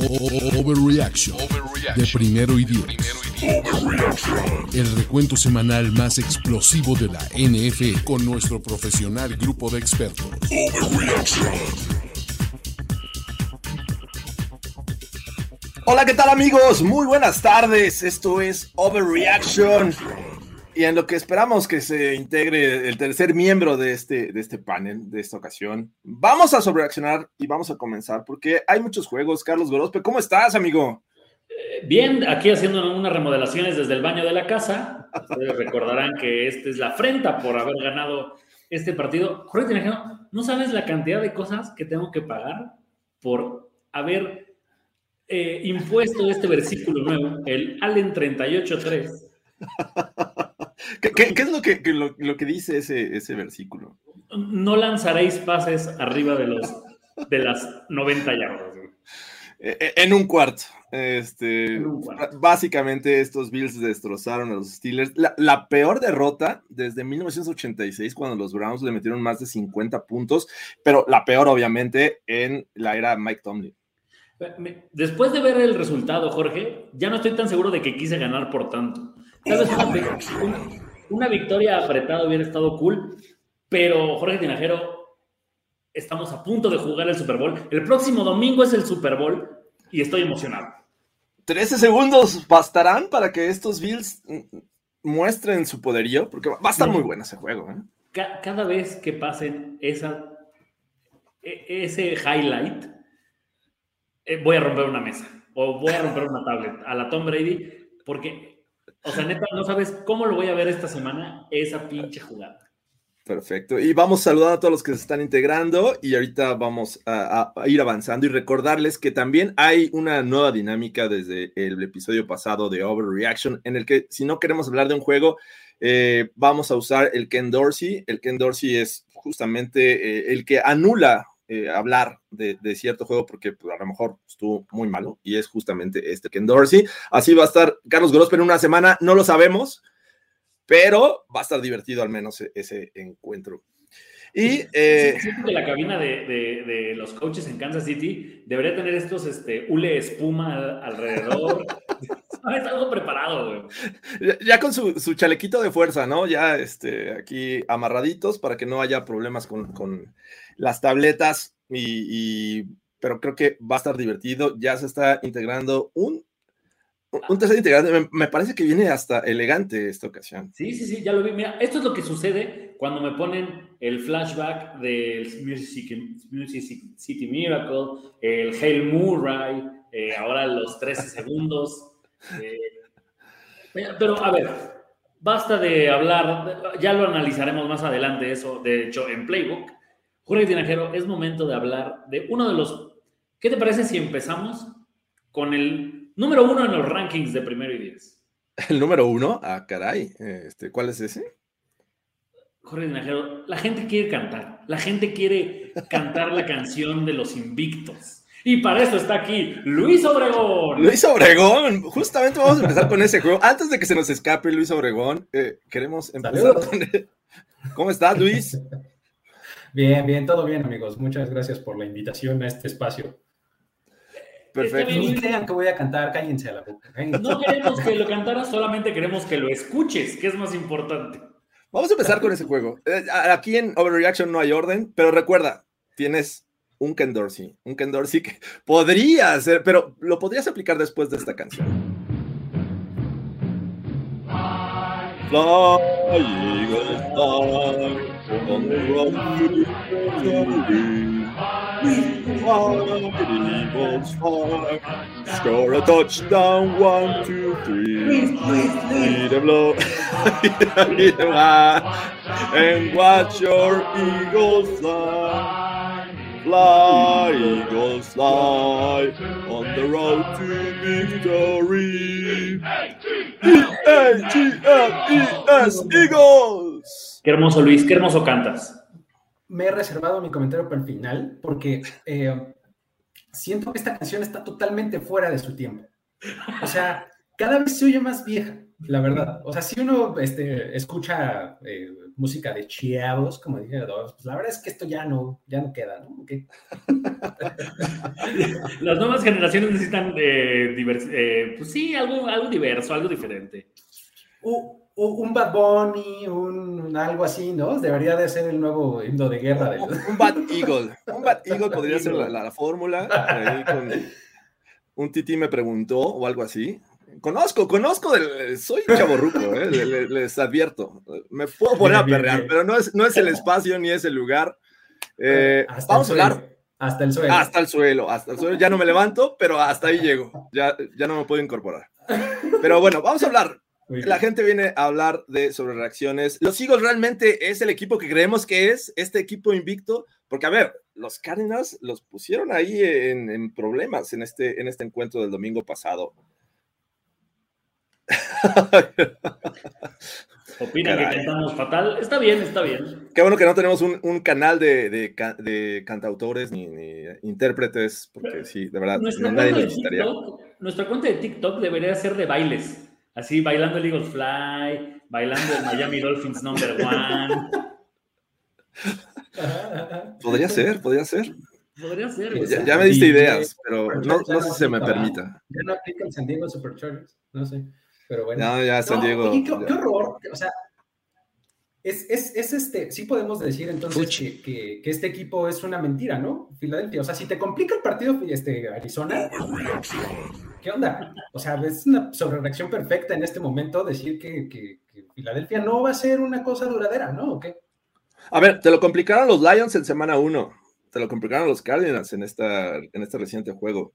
Overreaction de primero y diez. El recuento semanal más explosivo de la NFL con nuestro profesional grupo de expertos. Hola, ¿qué tal amigos? Muy buenas tardes. Esto es Overreaction. Y en lo que esperamos que se integre el tercer miembro de este, de este panel, de esta ocasión, vamos a sobrereaccionar y vamos a comenzar porque hay muchos juegos. Carlos Gorospe, ¿cómo estás, amigo? Bien, aquí haciendo unas remodelaciones desde el baño de la casa. Ustedes recordarán que esta es la afrenta por haber ganado este partido. Jorge Tinajero, ¿no sabes la cantidad de cosas que tengo que pagar por haber eh, impuesto este versículo nuevo, el Allen 38.3? ¿Qué, qué- qué es lo que, que lo, lo que dice ese, ese versículo? No lanzaréis pases arriba de, los, de las 90 yardas. Eh, eh, En un cuarto. Este, En un cuarto. Básicamente estos Bills destrozaron a los Steelers. La, la peor derrota desde 1986 cuando los Browns le metieron más de 50 puntos, pero la peor obviamente en la era Mike Tomlin. Después de ver el resultado, Jorge, ya no estoy tan seguro de que quise ganar por tanto. Una, victoria apretada hubiera estado cool, pero Jorge Tinajero, estamos a punto de jugar el Super Bowl. El próximo domingo es el Super Bowl y estoy emocionado. 13 segundos bastarán para que estos Bills muestren su poderío, porque va va a estar muy bueno ese juego. ¿eh? Ca- cada vez que pasen esa, e- ese highlight, eh, voy a romper una mesa o voy a romper una tablet a la Tom Brady, porque, o sea, neta, no sabes cómo lo voy a ver esta semana, esa pinche jugada. Perfecto. Y vamos saludando a todos los que se están integrando y ahorita vamos a, a ir avanzando y recordarles que también hay una nueva dinámica desde el episodio pasado de Overreaction en el que si no queremos hablar de un juego, eh, vamos a usar el Ken Dorsey. El Ken Dorsey es justamente eh, el que anula eh, hablar de, de cierto juego porque pues, a lo mejor estuvo muy malo y es justamente este Ken Dorsey. Así va a estar Carlos Grospe en una semana, no lo sabemos pero va a estar divertido al menos e- ese encuentro. Y eh, Siento que la cabina de, de- de los coaches en Kansas City debería tener estos este, hule espuma al- alrededor. ¿Sabes? Algo preparado, güey. ya- ya con su, su chalequito de fuerza, ¿no? Ya este, aquí amarraditos para que no haya problemas con, con las tabletas, y, y- pero creo que va a estar divertido. Ya se está integrando un, un tercer integrante. Me, parece que viene hasta elegante esta ocasión. Sí, sí, sí, ya lo vi. Mira, esto es lo que sucede cuando me ponen el flashback del Music City, Music City Miracle, el Hail Murray, eh, ahora los 13 segundos. Eh, pero, a ver, basta de hablar, ya lo analizaremos más adelante eso, de hecho, en Playbook. Jorge Tinajero, es momento de hablar de uno de los... ¿Qué te parece si empezamos con el número uno en los rankings de primero y diez? El número uno, ah, caray, este, ¿cuál es ese? Jorge Tinajero, la gente quiere cantar, la gente quiere cantar la canción de los invictos. Y para eso está aquí Luis Obregón. Luis Obregón, justamente vamos a empezar con ese juego. Antes de que se nos escape Luis Obregón, eh, queremos empezar Saludos. con él. ¿Cómo estás, Luis? Bien, bien, todo bien, amigos. Muchas gracias por la invitación a este espacio. Perfecto. Ni crean que voy a cantar, cállense a la boca. No queremos que lo cantaras, solamente queremos que lo escuches, que es más importante. Vamos a empezar con ese juego. Eh, Aquí en Overreaction no hay orden, pero recuerda, tienes un Ken Dorsey, un Ken Dorsey que podría ser, pero lo podrías aplicar después de esta canción. Score a touchdown, one, two, three. Lead them low, lead them high, and watch your eagles fly. Fly, Eagles, fly on the road to victory. E-A-G-L-E-S, Eagles. Qué hermoso, Luis, qué hermoso cantas. Me he reservado mi comentario para el final porque eh, siento que esta canción está totalmente fuera de su tiempo. O sea, cada vez se oye más vieja, la verdad. O sea, si uno este, escucha eh, música de chiavos, como dije, pues la verdad es que esto ya no, ya no queda, ¿no? Las nuevas generaciones necesitan, eh, divers- eh, pues sí, algo, algo diverso, algo diferente. Un Bad Bunny, un algo así, ¿no? Debería de ser el nuevo himno de guerra. del- Un, un Bad Eagle. Un Bad Eagle podría ser la, la- la fórmula. ahí con- un tití me preguntó o algo así. Conozco, conozco, del, soy chaborruco, ¿eh? le- le- les advierto. Me puedo poner a perrear, pero no es, no es el espacio ni es el lugar. Eh, Hasta vamos a el hablar Hasta el suelo. hasta el suelo, hasta el suelo. Ya no me levanto, pero hasta ahí llego. Ya, ya no me puedo incorporar. Pero bueno, vamos a hablar la gente viene a hablar de sobre reacciones. ¿Los Eagles realmente es el equipo que creemos que es este equipo invicto? Porque, a ver, los Cardinals los pusieron ahí en, en problemas en este, en este encuentro del domingo pasado. Opinan Caray. que cantamos fatal. Está bien, está bien. Qué bueno que no tenemos un, un canal de, de ca- de cantautores ni, ni intérpretes, porque sí, de verdad, no, nadie cuenta lo de necesitaría. TikTok, nuestra cuenta de TikTok debería ser de bailes. Así, bailando el Eagles Fly, bailando el Miami Dolphins Number One. Podría ser, podría ser. Podría ser. Ya- güey. Ya, ya me diste ideas, pero no, sé si se me permita. Ya no aplica el San Diego Superchargers, no sé, pero bueno. Ya, ya, San No, Diego. oye, qué, ya. qué horror. O sea, es, es, es este, sí podemos decir entonces que, que- que este equipo es una mentira, ¿no? Filadelfia. O sea, si te complica el partido este, Arizona, ¿qué onda? O sea, es una sobrereacción perfecta en este momento decir que, que- que Filadelfia no va a ser una cosa duradera, ¿no? ¿O qué? A ver, te lo complicaron los Lions en semana 1. Te lo complicaron los Cardinals en, esta, en este reciente juego.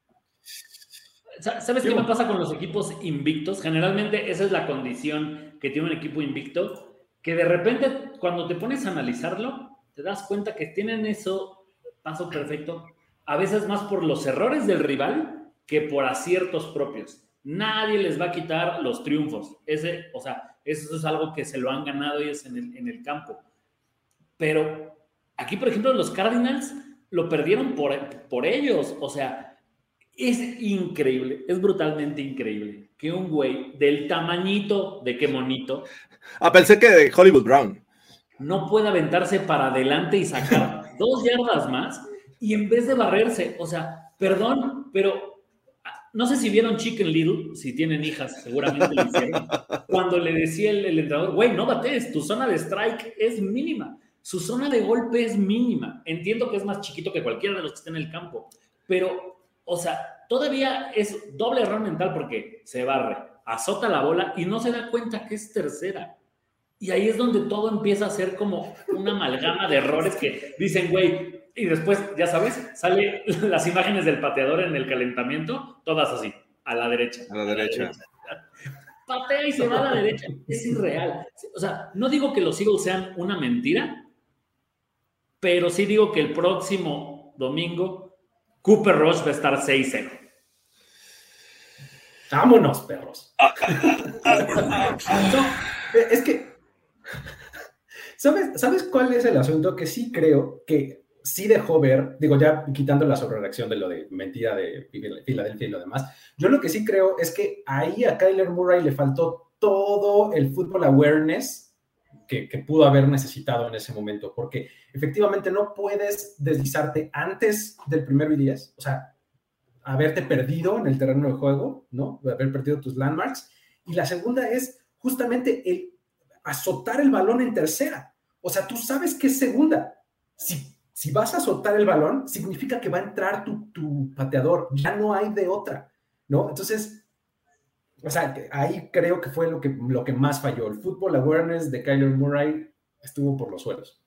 Sa- ¿Sabes qué me pasa con los equipos invictos? Generalmente esa es la condición que tiene un equipo invicto, que de repente cuando te pones a analizarlo, te das cuenta que tienen eso, paso perfecto, a veces más por los errores del rival que por aciertos propios. Nadie les va a quitar los triunfos. Ese, o sea, eso es algo que se lo han ganado ellos en el, en el campo. Pero aquí, por ejemplo, los Cardinals lo perdieron por, por ellos. O sea, es increíble, es brutalmente increíble que un güey del tamañito de qué monito Ah, pensé que de Hollywood Brown. no pueda aventarse para adelante y sacar dos yardas más y en vez de barrerse, o sea, perdón, pero ah, no sé si vieron Chicken Little, si tienen hijas, seguramente lo hicieron, cuando le decía el, el entrenador, güey, no bates, tu zona de strike es mínima, su zona de golpe es mínima. Entiendo que es más chiquito que cualquiera de los que está en el campo, pero, o sea, todavía es doble error mental porque se barre, azota la bola y no se da cuenta que es tercera. Y ahí es donde todo empieza a ser como una amalgama de errores que dicen, güey, y después, ya sabes, sale las imágenes del pateador en el calentamiento, todas así, a la derecha. A la derecha. Patea y se va a la derecha. Es irreal. O sea, no digo que los Eagles sean una mentira, pero sí digo que el próximo domingo Cooper Rush va a estar 6-0. Vámonos, perros. Eh, es que, ¿sabes, ¿sabes cuál es el asunto? Que sí creo que sí dejó ver, digo, ya quitando la sobrereacción de lo de mentira de Filadelfia y lo demás, yo lo que sí creo es que ahí a Kyler Murray le faltó todo el fútbol awareness que, que pudo haber necesitado en ese momento, porque efectivamente no puedes deslizarte antes del primero y diez, o sea, haberte perdido en el terreno de juego, ¿no? Haber perdido tus landmarks. Y la segunda es justamente el azotar el balón en tercera. O sea, tú sabes que es segunda. Si, si vas a azotar el balón, significa que va a entrar tu, tu pateador. Ya no hay de otra, ¿no? Entonces, o sea, ahí creo que fue lo que, lo que más falló. El fútbol awareness de Kyler Murray estuvo por los suelos.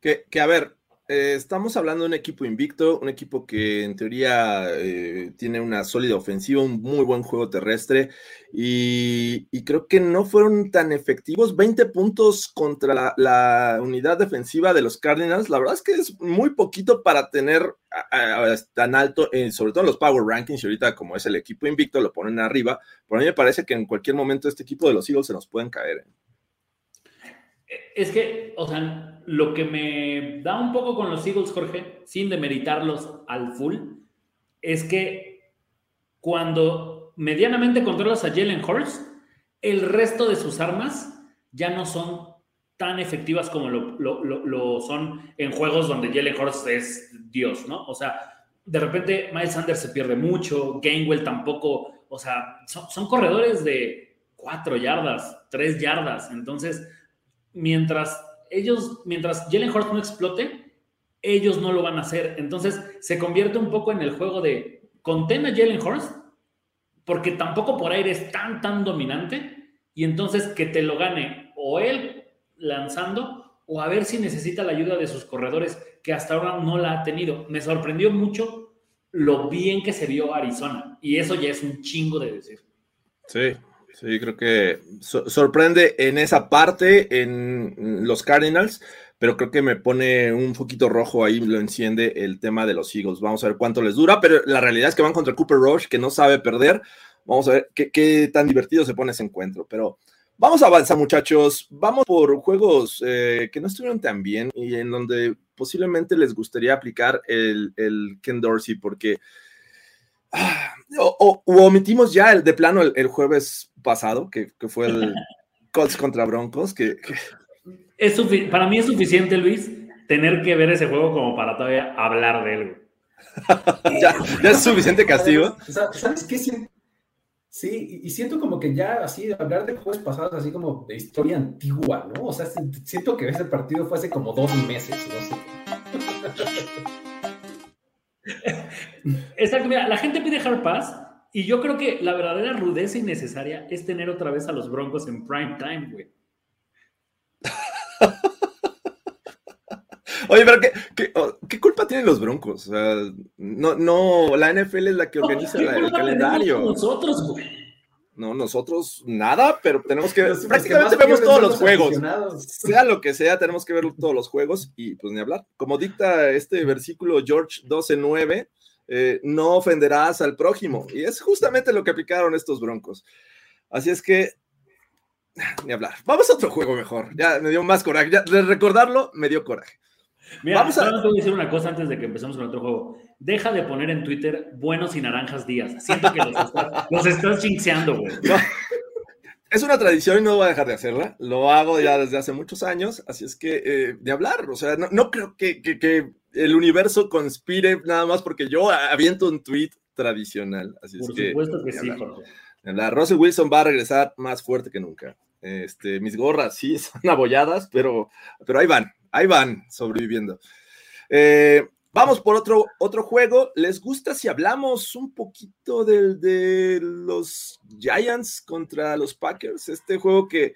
Que, que, a ver, eh, estamos hablando de un equipo invicto, un equipo que en teoría eh, tiene una sólida ofensiva, un muy buen juego terrestre y, creo que no fueron tan efectivos. 20 puntos contra la, unidad defensiva de los Cardinals, la verdad es que es muy poquito para tener tan alto, eh, sobre todo en los Power Rankings y ahorita como es el equipo invicto lo ponen arriba, pero a mí me parece que en cualquier momento este equipo de los Eagles se nos pueden caer. Es que, o sea, lo que me da un poco con los Eagles, Jorge, sin demeritarlos al full, es que cuando medianamente controlas a Jalen Hurts, el resto de sus armas ya no son tan efectivas como lo, son en juegos donde Jalen Hurts es Dios, ¿no? O sea, de repente Miles Sanders se pierde mucho, Gainwell tampoco, o sea, son, son corredores de cuatro yardas, tres yardas, entonces mientras ellos, mientras Jalen Hurts no explote, ellos no lo van a hacer. Entonces se convierte un poco en el juego de contén a Jalen Hurts, porque tampoco por aire es tan, tan dominante, y entonces que te lo gane o él lanzando, o a ver si necesita la ayuda de sus corredores, que hasta ahora no la ha tenido. Me sorprendió mucho lo bien que se vio Arizona, y eso ya es un chingo de decir. Sí, Sí, creo que sorprende en esa parte, en los Cardinals, pero creo que me pone un poquito rojo ahí, lo enciende el tema de los Eagles. Vamos a ver cuánto les dura, pero la realidad es que van contra Cooper Rush, que no sabe perder. Vamos a ver qué, tan divertido se pone ese encuentro, pero vamos a avanzar, muchachos. Vamos por juegos eh, que no estuvieron tan bien y en donde posiblemente les gustaría aplicar el, el Ken Dorsey, porque o, omitimos ya el, de plano el, jueves pasado, que, fue el Colts contra Broncos, que, Es para mí es suficiente, Luis, tener que ver ese juego como para todavía hablar de él. ya, es suficiente castigo. ¿Sabes qué? Sí, y siento como que ya así, hablar de jueves pasados, así como de historia antigua, ¿no? O sea, siento que ese partido fue hace como dos meses, no sé. Exacto, mira, la gente pide hard pass y yo creo que la verdadera rudeza innecesaria es tener otra vez a los Broncos en prime time, güey. Oye, pero ¿qué, oh, qué, culpa tienen los Broncos? No, no, la NFL es la que organiza el calendario. Nosotros, güey. No, nosotros nada, pero tenemos que prácticamente vemos todos los juegos. Sea lo que sea, tenemos que ver todos los juegos y pues ni hablar. Como dicta este versículo George 12:9, eh, no ofenderás al prójimo. Y es justamente lo que aplicaron estos broncos. Así es que, ni hablar. Vamos a otro juego mejor. Ya me dio más coraje. Ya, de recordarlo, me dio coraje. Mira, Vamos a... te voy a decir una cosa antes de que empecemos con otro juego. Deja de poner en Twitter buenos y naranjas días. Siento que los estás, los estás chinxeando, güey. Es una tradición y no voy a dejar de hacerla. Lo hago ya desde hace muchos años, así es que eh, de hablar. O sea, no, creo que, que, el universo conspire nada más porque yo aviento un tweet tradicional. Así Por es supuesto que, sí, Jorge. La Russell Wilson va a regresar más fuerte que nunca. Este, mis gorras sí son abolladas, pero, pero ahí van, ahí van sobreviviendo. Eh, vamos por otro, otro juego. ¿Les gusta si hablamos un poquito del, de los Giants contra los Packers? Este juego que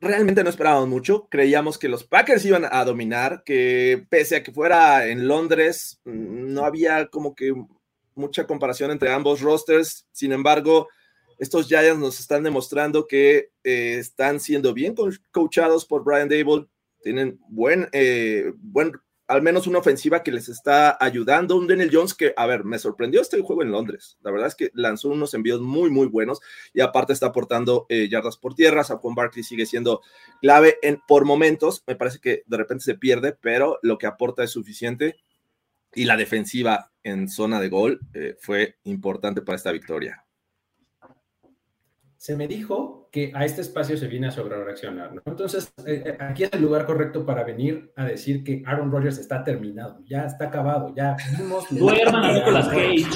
realmente no esperábamos mucho. Creíamos que los Packers iban a dominar, que pese a que fuera en Londres, no había como que mucha comparación entre ambos rosters. Sin embargo, estos Giants nos están demostrando que eh, están siendo bien coachados por Brian Dable, tienen buen, eh, buen, al menos una ofensiva que les está ayudando. Un Daniel Jones que, a ver, me sorprendió este juego en Londres. La verdad es que lanzó unos envíos muy, muy buenos y aparte está aportando eh, yardas por tierra. Saquon Barkley sigue siendo clave en, por momentos. Me parece que de repente se pierde, pero lo que aporta es suficiente. Y la defensiva en zona de gol fue importante para esta victoria se me dijo que a este espacio se viene a sobrereaccionar, ¿no? Entonces, eh, eh, aquí es el lugar correcto para venir a decir que Aaron Rodgers está terminado, ya está acabado, ya vimos... Duerman a Nicolas Cage.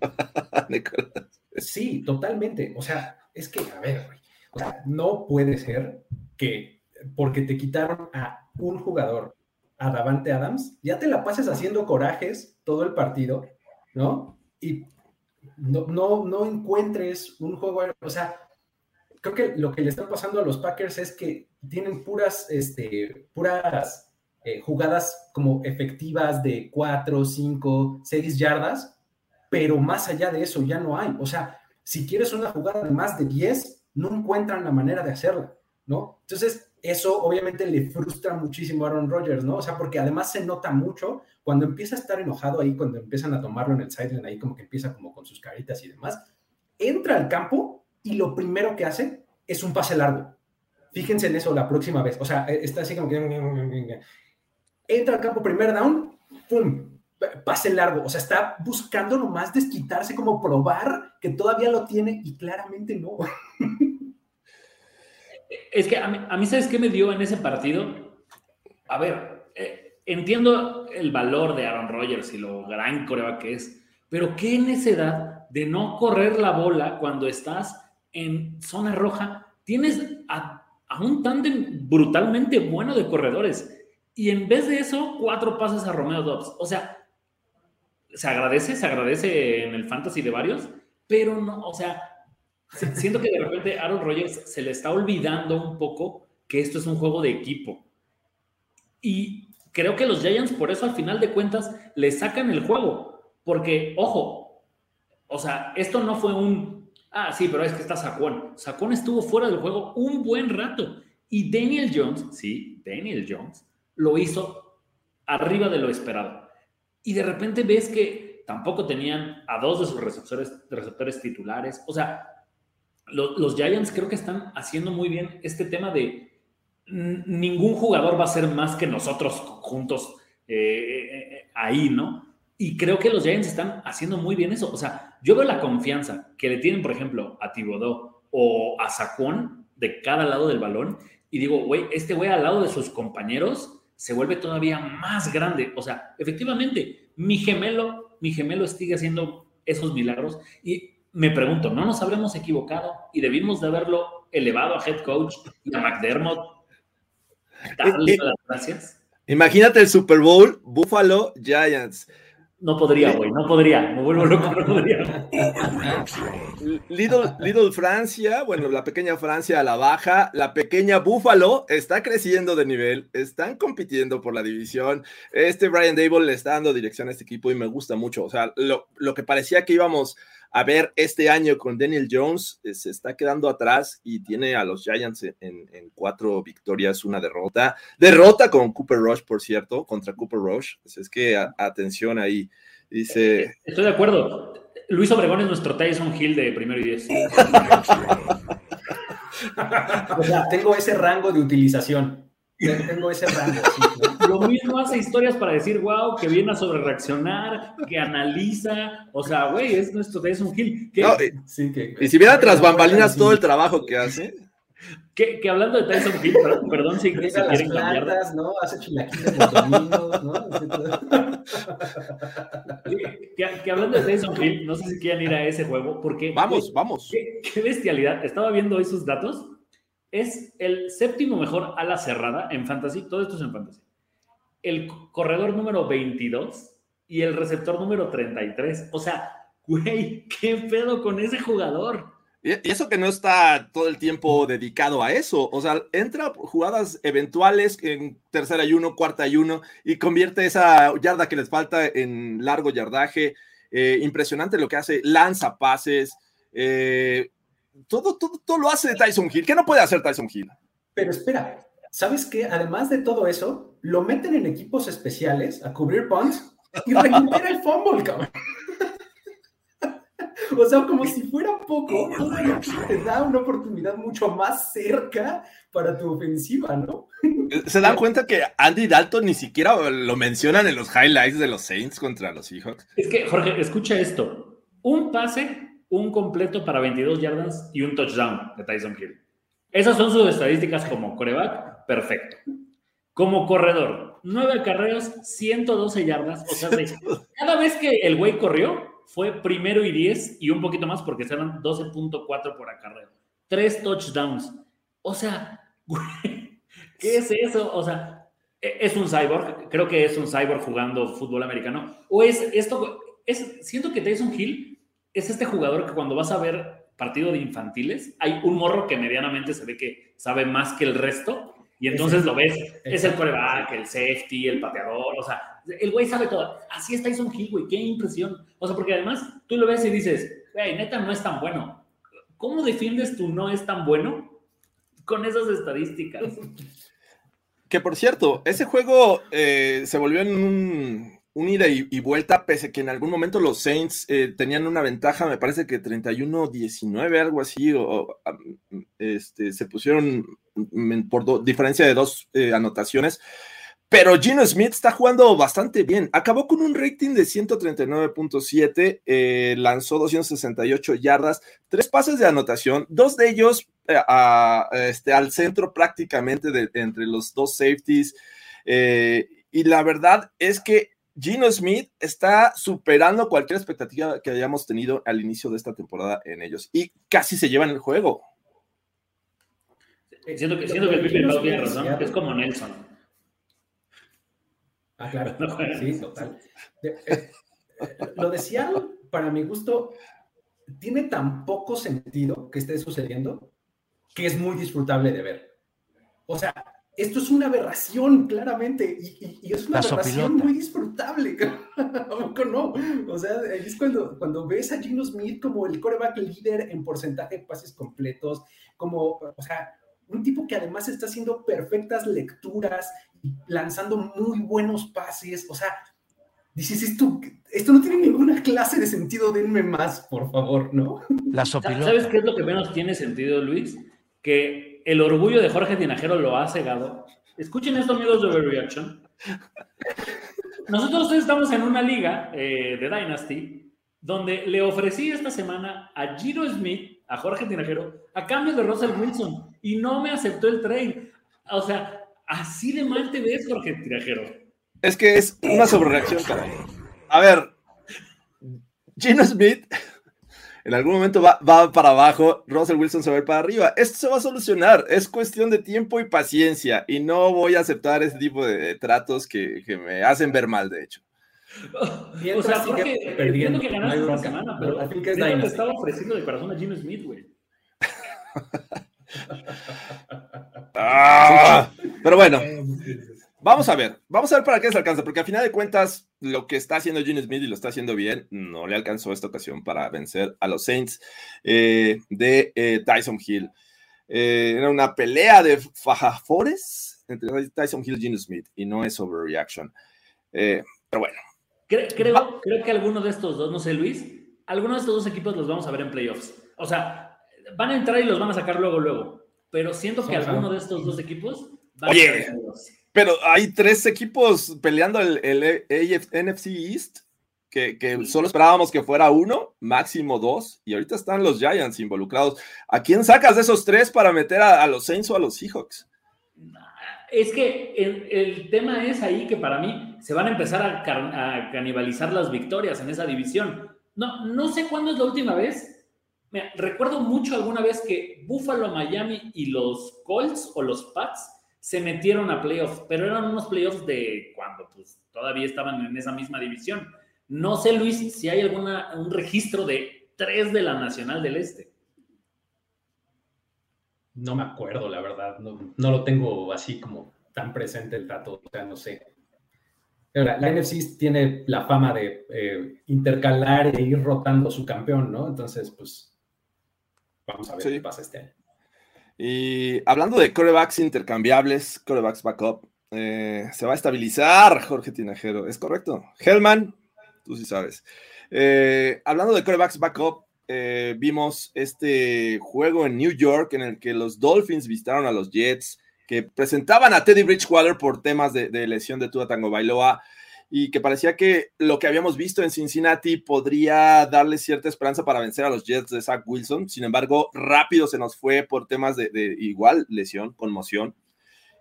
sí, totalmente. O sea, es que, a ver, o sea, no puede ser que porque te quitaron a un jugador, a Davante Adams, ya te la pases haciendo corajes todo el partido, ¿no? Y no, no, no encuentres un juego, o sea, creo que lo que le está pasando a los Packers es que tienen puras, este, puras eh, jugadas como efectivas de 4, 5, 6 yardas, pero más allá de eso ya no hay. O sea, si quieres una jugada de más de 10, no encuentran la manera de hacerla, ¿no? Entonces, eso obviamente le frustra muchísimo a Aaron Rodgers, ¿no? O sea, porque además se nota mucho cuando empieza a estar enojado ahí, cuando empiezan a tomarlo en el sideline, ahí como que empieza como con sus caritas y demás, entra al campo y lo primero que hace es un pase largo. Fíjense en eso la próxima vez. O sea, está así como que entra al campo, primer down, ¡pum! Pase largo. O sea, está buscando nomás desquitarse, como probar que todavía lo tiene y claramente no. Es que a mí, ¿sabes qué me dio en ese partido? A ver, eh, entiendo el valor de Aaron Rodgers y lo gran coreback que es, pero qué necesidad de no correr la bola cuando estás en zona roja. Tienes a, a un tándem brutalmente bueno de corredores y en vez de eso, cuatro pases a Romeo Dobbs. O sea, se agradece, se agradece en el fantasy de varios, pero no, o sea, siento que de repente Aaron Rodgers se le está olvidando un poco que esto es un juego de equipo. Y creo que los Giants por eso al final de cuentas le sacan el juego, porque, ojo, o sea, esto no fue un, ah, sí, pero es que está Sacón. Sacón estuvo fuera del juego un buen rato. Y Daniel Jones, sí, Daniel Jones, lo hizo arriba de lo esperado. Y de repente ves que tampoco tenían a dos de sus receptores, receptores titulares. O sea, los Giants creo que están haciendo muy bien este tema de ningún jugador va a ser más que nosotros juntos eh, eh, eh, ahí, ¿no? Y creo que los Giants están haciendo muy bien eso. O sea, yo veo la confianza que le tienen, por ejemplo, a Thibodeau o a Sacón de cada lado del balón y digo, güey, este güey al lado de sus compañeros se vuelve todavía más grande. O sea, efectivamente, mi gemelo, mi gemelo sigue haciendo esos milagros y me pregunto, ¿no nos habremos equivocado y debimos de haberlo elevado a head coach y a McDermott? Darle las gracias. Imagínate el Super Bowl Buffalo Giants. No podría, güey, no podría. Me vuelvo loco, no podría. Little, Little, Francia, bueno, la pequeña Francia a la baja, la pequeña Buffalo está creciendo de nivel, están compitiendo por la división. Este Brian Dable le está dando dirección a este equipo y me gusta mucho. O sea, lo, lo que parecía que íbamos a ver este año con Daniel Jones, eh, se está quedando atrás y tiene a los Giants en, en, cuatro victorias, una derrota. Derrota con Cooper Rush, por cierto, contra Cooper Rush. Es que atención ahí. Dice. Estoy de acuerdo. Luis Obregón es nuestro Tyson Hill de primero y diez. o sea, tengo ese rango de utilización. Tengo ese rango. Lo mismo hace historias para decir, wow, que viene a sobre reaccionar, que analiza. O sea, güey, es nuestro Tyson Hill. Que, sí, que, y si viera tras bambalinas todo el trabajo que hace. Que, que, hablando de Tyson Hill, perdón, si, si quieren plantas, ¿no? Hace chilaquiles de ¿no? que, que, hablando de Tyson Hill, no sé si quieren ir a ese juego, porque... Vamos, vamos. Qué, qué, bestialidad. Estaba viendo hoy sus datos. Es el séptimo mejor ala cerrada en fantasy. Todo esto es en fantasy. El corredor número 22 y el receptor número 33. O sea, güey, qué pedo con ese jugador. Y eso que no está todo el tiempo dedicado a eso. O sea, entra jugadas eventuales en tercera y uno, cuarta y uno, y convierte esa yarda que les falta en largo yardaje. Eh, impresionante lo que hace, lanza pases. Eh, todo, todo, todo lo hace Tyson Hill. ¿Qué no puede hacer Tyson Hill? Pero espera, ¿sabes qué? Además de todo eso, lo meten en equipos especiales a cubrir punts y recupera el fumble, cabrón. O sea, como si fuera poco, te da una oportunidad mucho más cerca para tu ofensiva, ¿no? ¿Se dan cuenta que Andy Dalton ni siquiera lo mencionan en los highlights de los Saints contra los Seahawks? Es que, Jorge, escucha esto. Un pase, un completo para 22 yardas y un touchdown de Tyson Hill. Esas son sus estadísticas como coreback, perfecto. Como corredor, 9 acarreos, 112 yardas. O sea, cada vez que el güey corrió, fue primero y 10 y un poquito más porque eran 12.4 por acarreo. Tres touchdowns. O sea, ¿qué es eso? O sea, e, es un cyborg, creo que es un cyborg jugando fútbol americano. O es esto, es, siento que Tyson Hill es este jugador que cuando vas a ver partido de infantiles, hay un morro que medianamente se ve que sabe más que el resto Y entonces lo ves, es el coreback, el safety, el pateador, o sea, el güey sabe todo. Así está Tyson Hill, güey, qué impresión. O sea, porque además tú lo ves y dices, güey, neta no es tan bueno. ¿Cómo defiendes tú no es tan bueno con esas estadísticas? Que por cierto, ese juego eh, se volvió en un, un ida y, vuelta, pese que en algún momento los Saints eh, tenían una ventaja, me parece que 31-19, algo así, o, este, se pusieron por diferencia de dos eh, anotaciones. Pero Gino Smith está jugando bastante bien. Acabó con un rating de 139.7, eh, lanzó 268 yardas, tres pases de anotación, dos de ellos este, al centro prácticamente de, entre los dos safeties. y la verdad es que Gino Smith está superando cualquier expectativa que hayamos tenido al inicio de esta temporada en ellos y casi se llevan el juego. Siento que, siento que el Pipe tiene razón, es como Nelson. Ah, claro. Sí, total. Eh, eh, lo de Seattle, para mi gusto, tiene tan poco sentido que esté sucediendo que es muy disfrutable de ver. O sea, esto es una aberración, claramente, y, es una aberración muy disfrutable. no? O sea, es cuando, cuando ves a Gino Smith como el coreback líder en porcentaje de pases completos, como, o sea, un tipo que además está haciendo perfectas lecturas, lanzando muy buenos pases, o sea, dices, esto, esto no tiene ninguna clase de sentido, denme más, por favor, ¿no? ¿Sabes qué es lo que menos tiene sentido, Luis? Que el orgullo de Jorge Tinajero lo ha cegado. Escuchen esto, amigos de Overreaction. Nosotros estamos en una liga eh, de Dynasty donde le ofrecí esta semana a Giro Smith, a Jorge Tinajero, a cambio de Russell Wilson y no me aceptó el trade. O sea, así de mal te ves, Jorge Tinajero. Es que es una sobrereacción, caray. A ver, Gino Smith en algún momento va, para abajo, Russell Wilson se va a ir para arriba. Esto se va a solucionar, es cuestión de tiempo y paciencia, y no voy a aceptar ese tipo de, tratos que, me hacen ver mal, de hecho. o sea, porque perdiendo que ganaste esta semana, pero al fin que es te estaba ofreciendo de corazón a Jimmy Smith, güey. Ah, pero bueno, Vamos a ver, vamos a ver para qué les alcanza, porque a final de cuentas, lo que está haciendo Gene Smith y lo está haciendo bien, no le alcanzó esta ocasión para vencer a los Saints eh, de eh, Tyson Hill. Eh, era una pelea de fajafores entre Tyson Hill y Gene Smith, y no es overreaction. pero bueno. Creo, creo, creo que alguno de estos dos, no sé, Luis, alguno de estos dos equipos los vamos a ver en playoffs. O sea, van a entrar y los van a sacar luego, luego. Pero siento que alguno de estos dos equipos van a entrar en playoffs. Pero hay tres equipos peleando el, NFC East, que, solo esperábamos que fuera uno, máximo dos, y ahorita están los Giants involucrados. ¿A quién sacas de esos tres para meter a, los Saints o a los Seahawks? Es que el, tema es ahí que para mí se van a empezar a, canibalizar las victorias en esa división. No, no sé cuándo es la última vez. recuerdo mucho alguna vez que Buffalo, Miami y los Colts o los Pats se metieron a playoffs, pero eran unos playoffs de cuando pues, todavía estaban en esa misma división. No sé, Luis, si hay alguna, un registro de tres de la Nacional del Este. No me acuerdo, la verdad. No, lo tengo así como tan presente el dato. O sea, no sé. La, la NFC tiene la fama de eh, intercalar e ir rotando su campeón, ¿no? Entonces, pues, vamos a ver qué pasa este año. Y hablando de corebacks intercambiables, corebacks backup, eh, se va a estabilizar Jorge Tinajero, ¿es correcto? Hellman, tú sí sabes. Eh, hablando de corebacks backup, eh, vimos este juego en New York en el que los Dolphins visitaron a los Jets, que presentaban a Teddy Bridgewater por temas de, lesión de Tua Tango Bailoa y que parecía que lo que habíamos visto en Cincinnati podría darle cierta esperanza para vencer a los Jets de Zach Wilson. Sin embargo, rápido se nos fue por temas de, igual lesión, conmoción.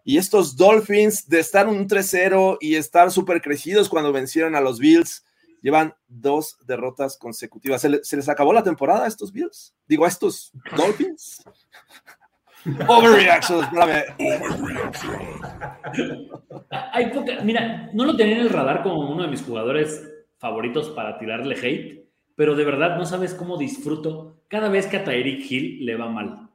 Y estos Dolphins de estar un 3-0 y estar súper crecidos cuando vencieron a los Bills, llevan dos derrotas consecutivas. ¿Se, les acabó la temporada a estos Bills? Digo, a estos Dolphins. Overreaction, Hay poca, mira, no lo tenía en el radar como uno de mis jugadores favoritos para tirarle hate, pero de verdad no sabes cómo disfruto cada vez que a Tyreek Hill le va mal.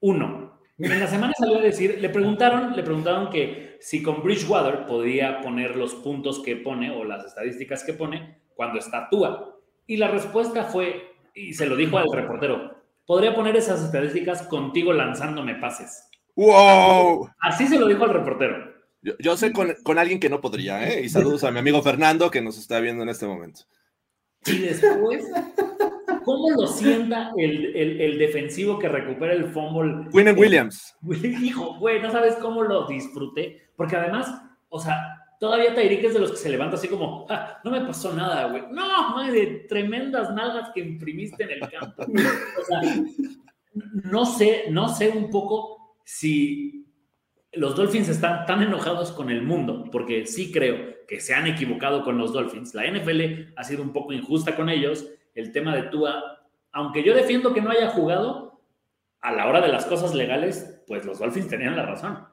Uno, En la semana salió a decir, le preguntaron, le preguntaron que si con Bridgewater podía poner los puntos que pone o las estadísticas que pone cuando está Tua. Y la respuesta fue, y se lo dijo al reportero, podría poner esas estadísticas contigo lanzándome pases. ¡Wow! Así se lo dijo al reportero. Yo, yo sé con, con alguien que no podría, ¿eh? Y saludos a mi amigo Fernando que nos está viendo en este momento. Y después, ¿cómo lo sienta el, el- el defensivo que recupera el fumble? Quinnen Williams. Hijo, güey, no sabes cómo lo disfruté. Porque además, o sea, todavía Tyreek es de los que se levanta así como, "Ah, no me pasó nada, güey. No, madre, tremendas nalgas que imprimiste en el campo. O sea, no sé, no sé un poco si los Dolphins están tan enojados con el mundo, porque sí creo que se han equivocado con los Dolphins. La NFL ha sido un poco injusta con ellos. El tema de Tua, aunque yo defiendo que no haya jugado, a la hora de las cosas legales, pues los Dolphins tenían la razón.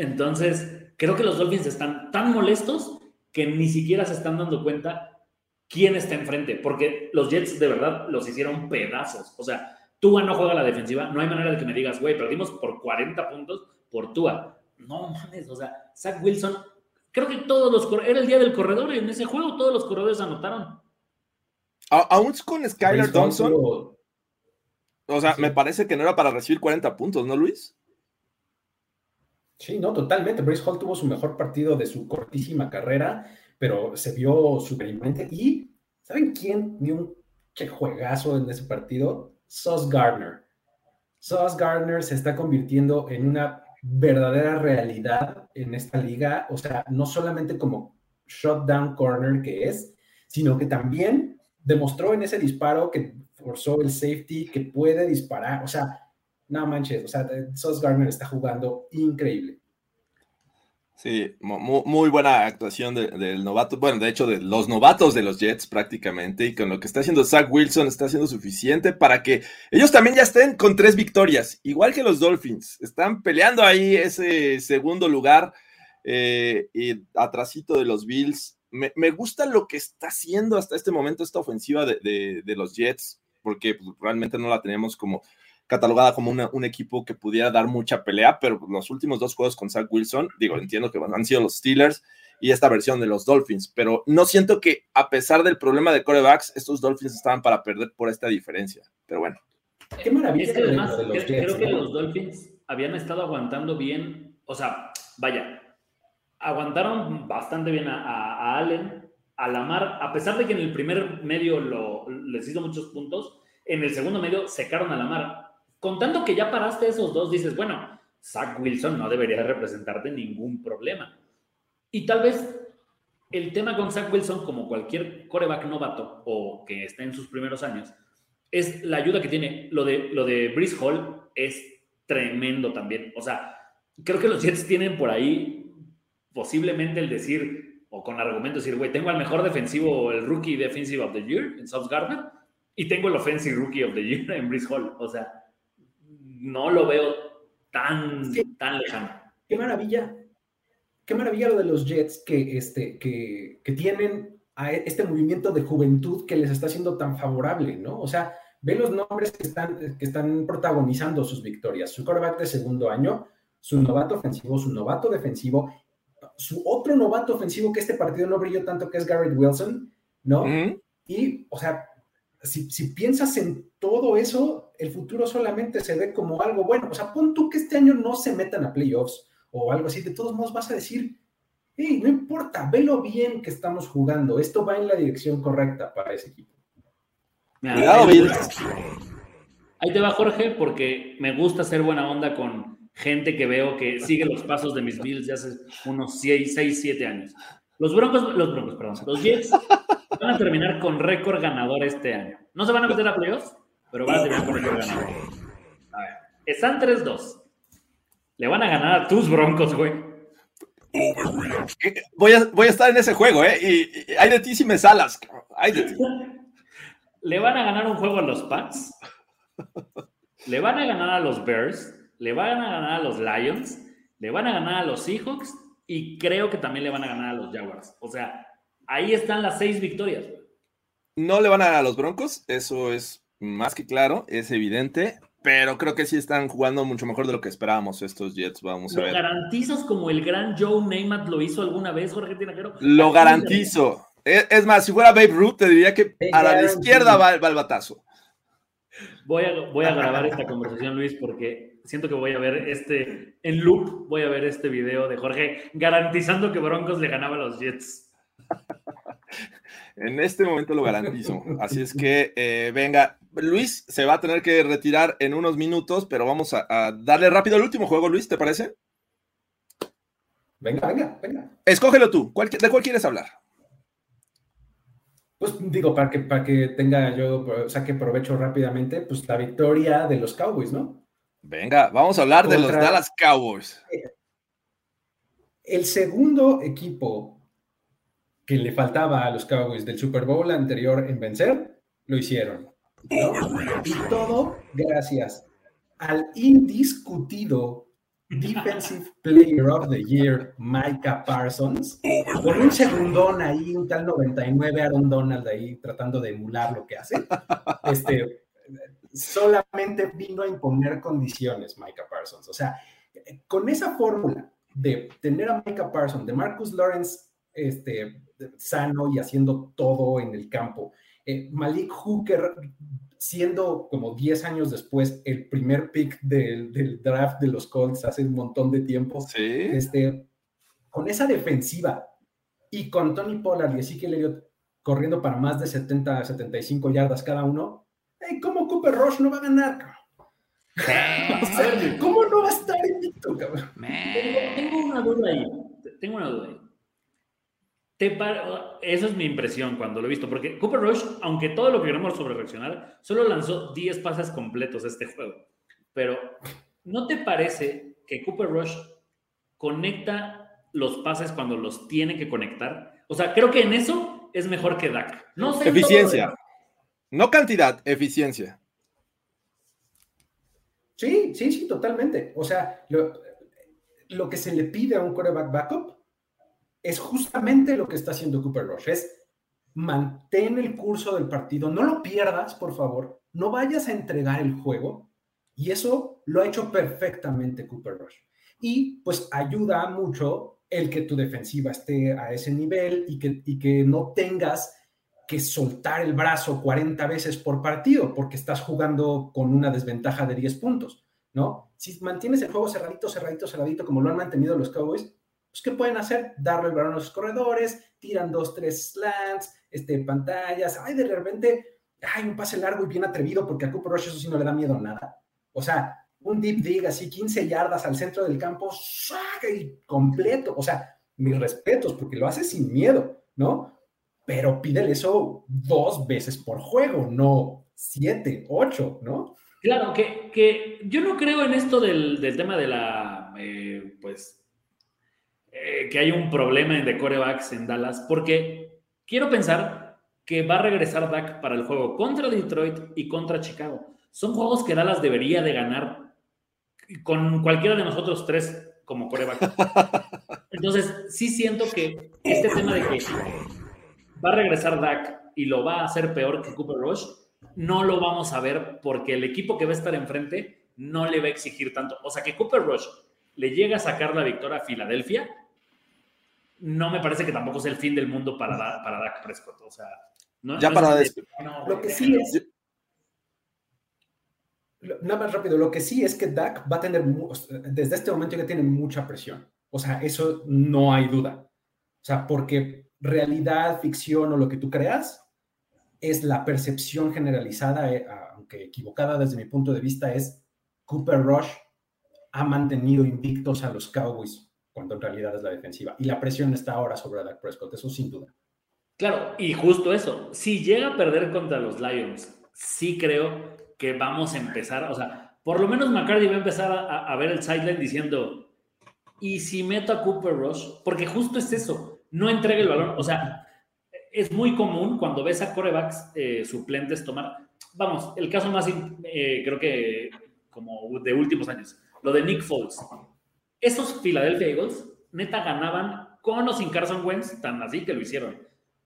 Entonces, creo que los Dolphins están tan molestos que ni siquiera se están dando cuenta quién está enfrente, porque los Jets de verdad los hicieron pedazos. O sea, Tua no juega la defensiva, no hay manera de que me digas, güey, perdimos por 40 puntos por Tua. No mames, o sea, Zach Wilson, creo que todos los era el día del corredor y en ese juego todos los corredores anotaron. A- aún con Skylar Thompson, o sea, Sí. me parece que no era para recibir 40 puntos, ¿no, Luis? Sí, no, totalmente. Brace Hall tuvo su mejor partido de su cortísima carrera, pero se vio súper imponente. Y, ¿saben quién dio un che juegazo en ese partido? Sauce Gardner. Sauce Gardner se está convirtiendo en una verdadera realidad en esta liga. O sea, no solamente como shutdown corner que es, sino que también demostró en ese disparo que forzó el safety que puede disparar. O sea, no manches, o sea, Sauce Gardner está jugando increíble. Sí, mu- mu- muy, buena actuación de- del novato, bueno, de hecho, de los novatos de los Jets prácticamente, y con lo que está haciendo Zach Wilson está haciendo suficiente para que ellos también ya estén con tres victorias, igual que los Dolphins, están peleando ahí ese segundo lugar eh, y atrasito de los Bills. Me, me gusta lo que está haciendo hasta este momento esta ofensiva de, de- de los Jets, porque pues, realmente no la tenemos como catalogada como una- un equipo que pudiera dar mucha pelea, pero los últimos dos juegos con Zach Wilson, digo, entiendo que han sido los Steelers y esta versión de los Dolphins, pero no siento que a pesar del problema de corebacks, estos Dolphins estaban para perder por esta diferencia. Pero bueno, Qué maravilla Es que además, lo de los creo, Jets, creo que ¿no? los Dolphins habían estado aguantando bien, o sea, vaya, aguantaron bastante bien a, a- a Allen, a Lamar, a pesar de que en el primer medio lo, les hizo muchos puntos, en el segundo medio secaron a Lamar. Contando que ya paraste esos dos, dices, bueno, Zach Wilson no debería representarte ningún problema. Y tal vez el tema con Zach Wilson, como cualquier coreback novato o que esté en sus primeros años, es la ayuda que tiene. Lo de, lo de Brees Hall es tremendo también. O sea, creo que los Jets tienen por ahí posiblemente el decir, o con argumento decir, güey, tengo al mejor defensivo, el Rookie Defensive of the Year en South Gardner, y tengo el Offensive Rookie of the Year en Brees Hall. O sea, no lo veo tan, Sí. tan lejano. Qué maravilla. Qué maravilla lo de los Jets que, este, que, que tienen a e- este movimiento de juventud que les está haciendo tan favorable, ¿no? O sea, ve los nombres que están, que están protagonizando sus victorias. Su quarterback de segundo año, su novato ofensivo, su novato defensivo, su otro novato ofensivo que este partido no brilló tanto, que es Garrett Wilson, ¿no? Y, o sea, si, si piensas en todo eso, el futuro solamente se ve como algo bueno. O sea, pon tú que este año no se metan a playoffs o algo así. De todos modos vas a decir, hey, no importa, velo bien que estamos jugando. Esto va en la dirección correcta para ese equipo. Mira, Cuidado, ahí- Bills. Ahí te va Jorge, porque me gusta ser buena onda con gente que veo que sigue los pasos de mis Bills de hace unos 6, 7 años. Los Broncos, los Broncos, perdón, los Jets van a terminar con récord ganador este año. No se van a meter a playoffs, pero van a terminar con récord ganador. A ver, están 3-2. Le van a ganar a tus Broncos, güey. voy a, voy a estar en ese juego, ¿eh? Y, y hay de ti si me salas. cabrón. Hay de ti. Le van a ganar un juego a los Pats. Le van a ganar a los Bears. Le van a ganar a los Lions. Le van a ganar a los Seahawks. Y creo que también le van a ganar a los Jaguars. O sea, ahí están las seis victorias. No le van a dar a los Broncos, eso es más que claro, es evidente. pero creo que sí están jugando mucho mejor de lo que esperábamos estos Jets. Vamos a ¿Lo ver. garantizas como el gran Joe Namath lo hizo alguna vez, Jorge Tinajero? Lo garantizo. Es, más, si fuera Babe Ruth, te diría que a la izquierda va, va el batazo. Voy a, voy a grabar esta conversación, Luis, porque siento que voy a ver este, en loop, voy a ver este video de Jorge garantizando que Broncos le ganaba a los Jets. En este momento lo garantizo. Así es que, eh, venga, Luis se va a tener que retirar en unos minutos, pero vamos a, a darle rápido el último juego, Luis, ¿te parece? Venga, venga, venga. Escógelo tú. ¿Cuál- ¿De cuál quieres hablar? Pues digo, para que, para que tenga yo, saque provecho rápidamente, pues la victoria de los Cowboys, ¿no? Venga, vamos a hablar de los Dallas Cowboys. El segundo equipo que le faltaba a los Cowboys del Super Bowl anterior en vencer, lo hicieron. ¿no? Y todo gracias al indiscutido Defensive Player of the Year, Micah Parsons, con un segundón ahí, un tal 99 Aaron Donald ahí tratando de emular lo que hace. Este, solamente vino a imponer condiciones, Micah Parsons. O sea, con esa fórmula de tener a Micah Parsons, de Marcus Lawrence este, sano y haciendo todo en el campo, eh, Malik Hooker siendo como 10 años después el primer pick del, del draft de los Colts hace un montón de tiempo, Sí. este, con esa defensiva y con Tony Pollard y Ezekiel Elliott corriendo para más de 70, 75 yardas cada uno, eh, ¿cómo Cooper Rush no va a ganar? O sea, ¿Cómo no va a estar invicto, cabrón? Tengo, tengo una duda ahí. Tengo una duda ahí. Te par- Esa es mi impresión cuando lo he visto, porque Cooper Rush, aunque todo lo que queremos sobre reaccionar, solo lanzó 10 pases completos este juego. Pero, ¿no te parece que Cooper Rush conecta los pases cuando los tiene que conectar? O sea, creo que en eso es mejor que Dak. No sé Eficiencia. No cantidad, eficiencia. Sí, sí, sí, totalmente. O sea, lo, lo que se le pide a un quarterback backup es justamente lo que está haciendo Cooper Rush. Es mantén el curso del partido, no lo pierdas, por favor, no vayas a entregar el juego. Y eso lo ha hecho perfectamente Cooper Rush. Y pues ayuda mucho el que tu defensiva esté a ese nivel y que, y que no tengas que soltar el brazo 40 veces por partido porque estás jugando con una desventaja de 10 puntos, ¿no? Si mantienes el juego cerradito, cerradito, cerradito, como lo han mantenido los Cowboys, pues ¿qué pueden hacer? Darle el balón a los corredores, tiran dos, tres slants, este, pantallas, ay, de repente, ay, un pase largo y bien atrevido porque a Cooper Rush eso sí no le da miedo a nada. O sea, un deep dig así, 15 yardas al centro del campo, ¡saca! y completo. O sea, mis respetos, porque lo hace sin miedo, ¿no? Pero pídele eso dos veces por juego, no siete, ocho, ¿no? Claro, que, que yo no creo en esto del, del tema de la, eh, pues, eh, que hay un problema de corebacks en Dallas, porque quiero pensar que va a regresar Dak para el juego contra Detroit y contra Chicago. Son juegos que Dallas debería de ganar con cualquiera de nosotros tres como coreback. Entonces, sí siento que este tema de que va a regresar Dak y lo va a hacer peor que Cooper Rush, no lo vamos a ver porque el equipo que va a estar enfrente no le va a exigir tanto. O sea, que Cooper Rush le llega a sacar la victoria a Filadelfia, no me parece que tampoco sea el fin del mundo para, Da- para Dak Prescott. O sea, no, Ya no para es no, Lo que sí es. Nada más rápido, lo que sí es que Dak va a tener, desde este momento ya tiene mucha presión. O sea, eso no hay duda. O sea, porque realidad, ficción o lo que tú creas, es la percepción generalizada, eh, aunque equivocada desde mi punto de vista, es Cooper Rush ha mantenido invictos a los Cowboys, cuando en realidad es la defensiva. Y la presión está ahora sobre Dak Prescott, eso sin duda. Claro, y justo eso. Si llega a perder contra los Lions, sí creo que vamos a empezar. O sea, por lo menos McCarthy va a empezar a, a ver el sideline diciendo: ¿y si meto a Cooper Rush? Porque justo es eso, no entrega el balón. O sea, es muy común cuando ves a corebacks eh, suplentes tomar. Vamos, el caso más, eh, creo que como de últimos años, lo de Nick Foles. Esos Philadelphia Eagles, neta, ganaban con o sin Carson Wentz, tan así que lo hicieron.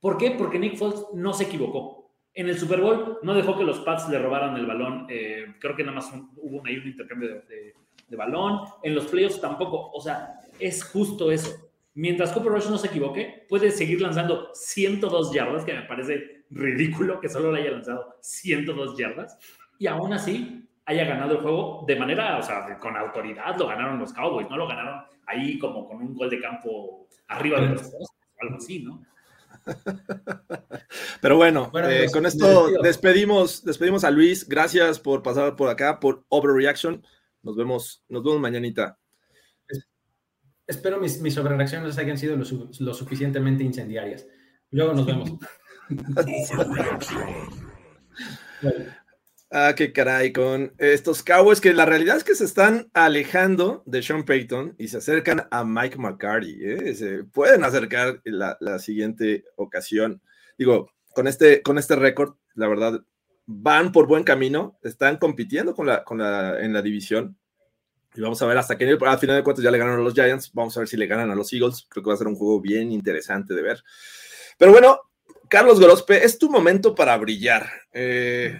¿Por qué? Porque Nick Foles no se equivocó. En el Super Bowl no dejó que los Pats le robaran el balón. eh, creo que nada más hubo ahí un intercambio de, de- de balón. En los playoffs tampoco. O sea, es justo eso. Mientras Cooper Rush no se equivoque, puede seguir lanzando 102 yardas, que me parece ridículo que solo le haya lanzado 102 yardas. Y aún así haya ganado el juego de manera, o sea, con autoridad. Lo ganaron los Cowboys, no lo ganaron ahí como con un gol de campo arriba de los dos, o algo así, ¿no? Pero bueno, Bueno, eh, pues, con esto despedimos, despedimos a Luis. Gracias por pasar por acá, por Overreaction. Nos vemos, nos vemos mañanita. Espero mis, mis sobrereacciones hayan sido lo suficientemente incendiarias. Luego nos vemos. Ah, qué caray, con estos Cowboys que la realidad es que se están alejando de Sean Payton y se acercan a Mike McCarthy. ¿eh? Se pueden acercar la, la siguiente ocasión. Digo, con este, con este récord, la verdad, van por buen camino, están compitiendo con la, con la, en la división. Y vamos a ver hasta qué nivel, al final de cuentas ya le ganaron a los Giants, vamos a ver si le ganan a los Eagles. Creo que va a ser un juego bien interesante de ver. Pero bueno, Carlos Gorospe, es tu momento para brillar. Eh,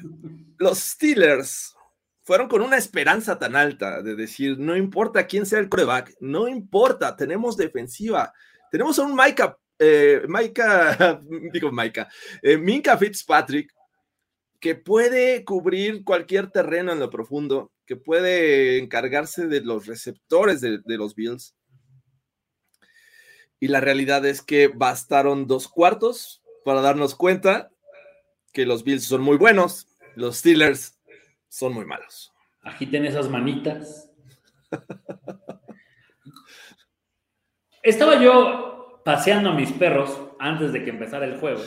los Steelers fueron con una esperanza tan alta de decir, no importa quién sea el coreback, no importa, tenemos defensiva, tenemos a un Micah, eh, Micah, digo Micah, eh, Minka Fitzpatrick, que puede cubrir cualquier terreno en lo profundo, que puede encargarse de los receptores de, de los Bills. Y la realidad es que bastaron dos cuartos para darnos cuenta que los Bills son muy buenos, los Steelers son muy malos. Agiten esas manitas. Estaba yo paseando a mis perros antes de que empezara el juego.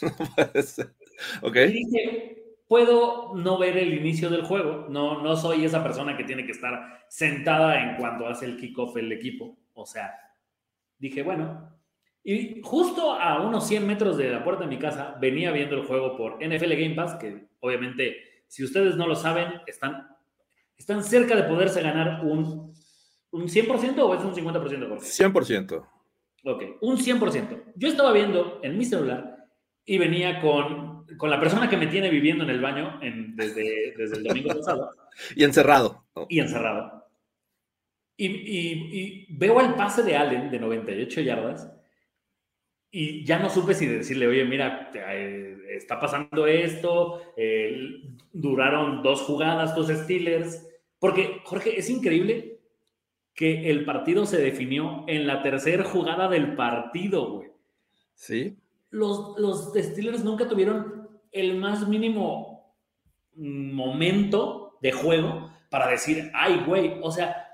ok. Y dije, puedo no ver el inicio del juego. No, no soy esa persona que tiene que estar sentada en cuanto hace el kickoff el equipo. O sea, dije, bueno. Y justo a unos 100 metros de la puerta de mi casa venía viendo el juego por NFL Game Pass, que obviamente, si ustedes no lo saben, están, están cerca de poderse ganar un, un 100% o es un 50%, Jorge? 100%. Ok, un 100%. Yo estaba viendo en mi celular y venía con, con la persona que me tiene viviendo en el baño en- desde, desde el domingo pasado Y encerrado. y encerrado. Y, y- y veo el pase de Allen de 98 yardas y ya no supe si decirle, oye, mira, eh, está pasando esto, eh, duraron dos jugadas, dos Steelers, porque, Jorge, es increíble que el partido se definió en la tercera jugada del partido, güey. Sí. Los, los Steelers nunca tuvieron el más mínimo momento de juego para decir, ay, güey, o sea,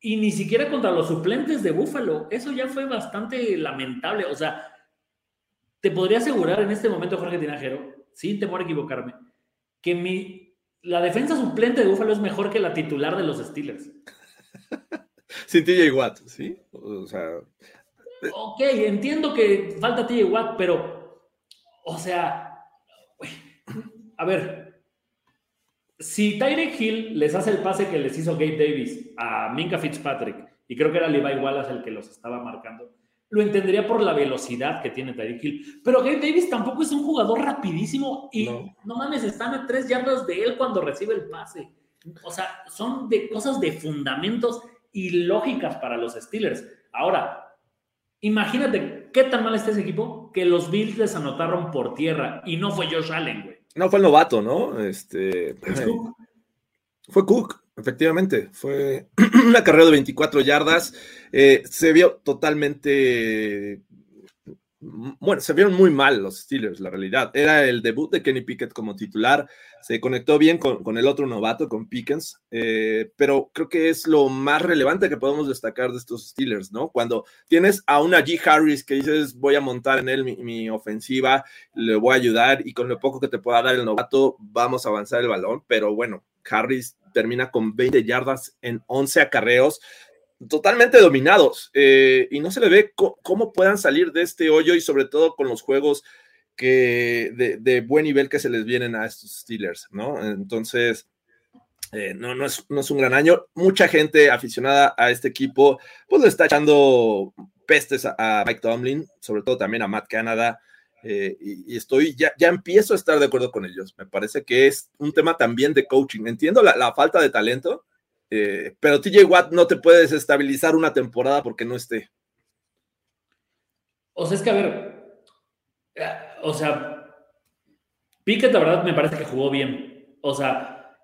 y ni siquiera contra los suplentes de Buffalo. Eso ya fue bastante lamentable. O sea, te podría asegurar en este momento, Jorge Tinajero, sin temor a equivocarme, que mi, la defensa suplente de Buffalo es mejor que la titular de los Steelers. Sin TJ Watt, ¿sí? O sea, Ok, entiendo que falta TJ Watt, pero, o sea, a ver, si Tyreek Hill les hace el pase que les hizo Gabe Davis a Minka Fitzpatrick, y creo que era Levi Wallace el que los estaba marcando, lo entendería por la velocidad que tiene Tyreek Hill. Pero Gabe Davis tampoco es un jugador rapidísimo y No. no, mames, están a tres yardas de él cuando recibe el pase. O sea, son de cosas de fundamentos y lógicas para los Steelers. Ahora, imagínate qué tan mal está ese equipo que los Bills les anotaron por tierra y no fue Josh Allen, güey. no fue el novato, ¿no? Este. Fue Cook, efectivamente. Fue una carrera de 24 yardas. Eh, se vio totalmente. Bueno, se vieron muy mal los Steelers, la realidad. Era el debut de Kenny Pickett como titular. Se conectó bien con, con el otro novato, con Pickens. eh, pero creo que es lo más relevante que podemos destacar de estos Steelers, ¿no? Cuando tienes a una G. Harris que dices, voy a montar en él mi, mi ofensiva, le voy a ayudar y con lo poco que te pueda dar el novato, vamos a avanzar el balón. Pero bueno, Harris termina con 20 yardas en 11 acarreos, totalmente dominados. eh, y no se le ve cómo puedan salir de este hoyo y sobre todo con los juegos que de, de buen nivel que se les vienen a estos Steelers, ¿no? Entonces, eh, no, no, es, no es un gran año. Mucha gente aficionada a este equipo, pues le está echando pestes a, a Mike Tomlin, sobre todo también a Matt Canada. Eh, y, estoy, ya, ya empiezo a estar de acuerdo con ellos. Me parece que es un tema también de coaching. Entiendo la, falta de talento, eh, pero TJ Watt no te puedes estabilizar una temporada porque no esté. O sea, es que a ver, eh, o sea, Pickett la verdad me parece que jugó bien. O sea,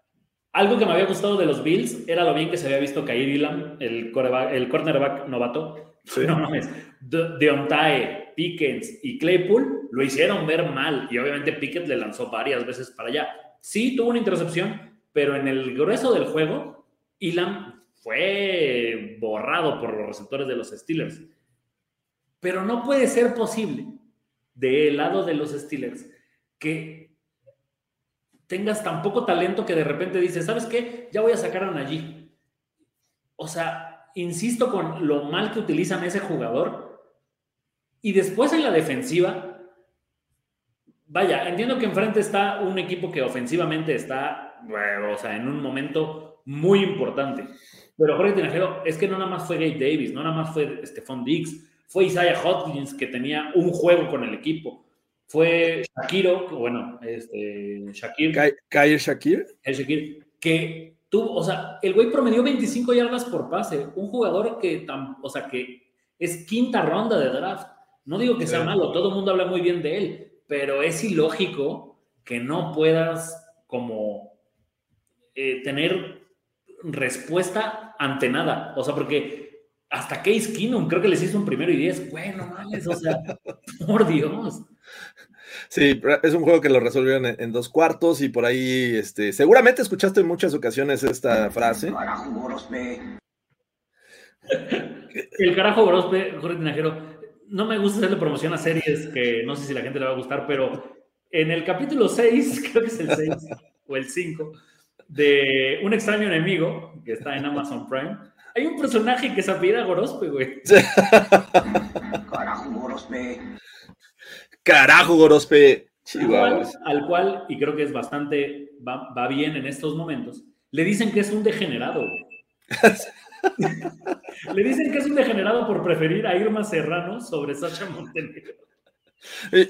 algo que me había gustado de los Bills era lo bien que se había visto caer Ilam, el, el cornerback novato. No mames. Deontae, Pickens y Claypool lo hicieron ver mal y obviamente Pickett le lanzó varias veces para allá. Sí, tuvo una intercepción, pero en el grueso del juego, Ilam fue borrado por los receptores de los Steelers. Pero no puede ser posible del lado de los Steelers que tengas tan poco talento que de repente dices, ¿sabes qué? Ya voy a sacar a Najee. O sea, insisto con lo mal que utilizan ese jugador y después en la defensiva, vaya, entiendo que enfrente está un equipo que ofensivamente está, o sea, en un momento muy importante. Pero Jorge Tinajero, es que no nada más fue Gabe Davis, no nada más fue Stephon Diggs, fue Isaiah Hodgins que tenía un juego con el equipo. Fue Shakiro, bueno, este, Shakir. Kyle Shakir. El Shakir, que tuvo, o sea, el güey promedió 25 yardas por pase. Un jugador que, o sea, que es quinta ronda de draft. No digo que sea malo, todo el mundo habla muy bien de él, pero es ilógico que no puedas como eh, tener respuesta ante nada. O sea, porque hasta Case Keenum creo que les hizo un primero y diez. Bueno, mames, o sea, por Dios. Sí, es un juego que lo resolvieron en, dos cuartos y por ahí, este, seguramente escuchaste en muchas ocasiones esta frase. El carajo Gorospe, Jorge Tinajero, no me gusta hacerle promoción a series que no sé si la gente le va a gustar, pero en el capítulo 6, creo que es el 6 o el 5, de Un extraño enemigo, que está en Amazon Prime, hay un personaje que se apellida Gorospe, güey. Carajo, Gorospe. Carajo, Gorospe. Al cual, y creo que es bastante, va, va bien en estos momentos, le dicen que es un degenerado, güey. Le dicen que es un degenerado por preferir a Irma Serrano sobre Sacha Montenegro. Eh,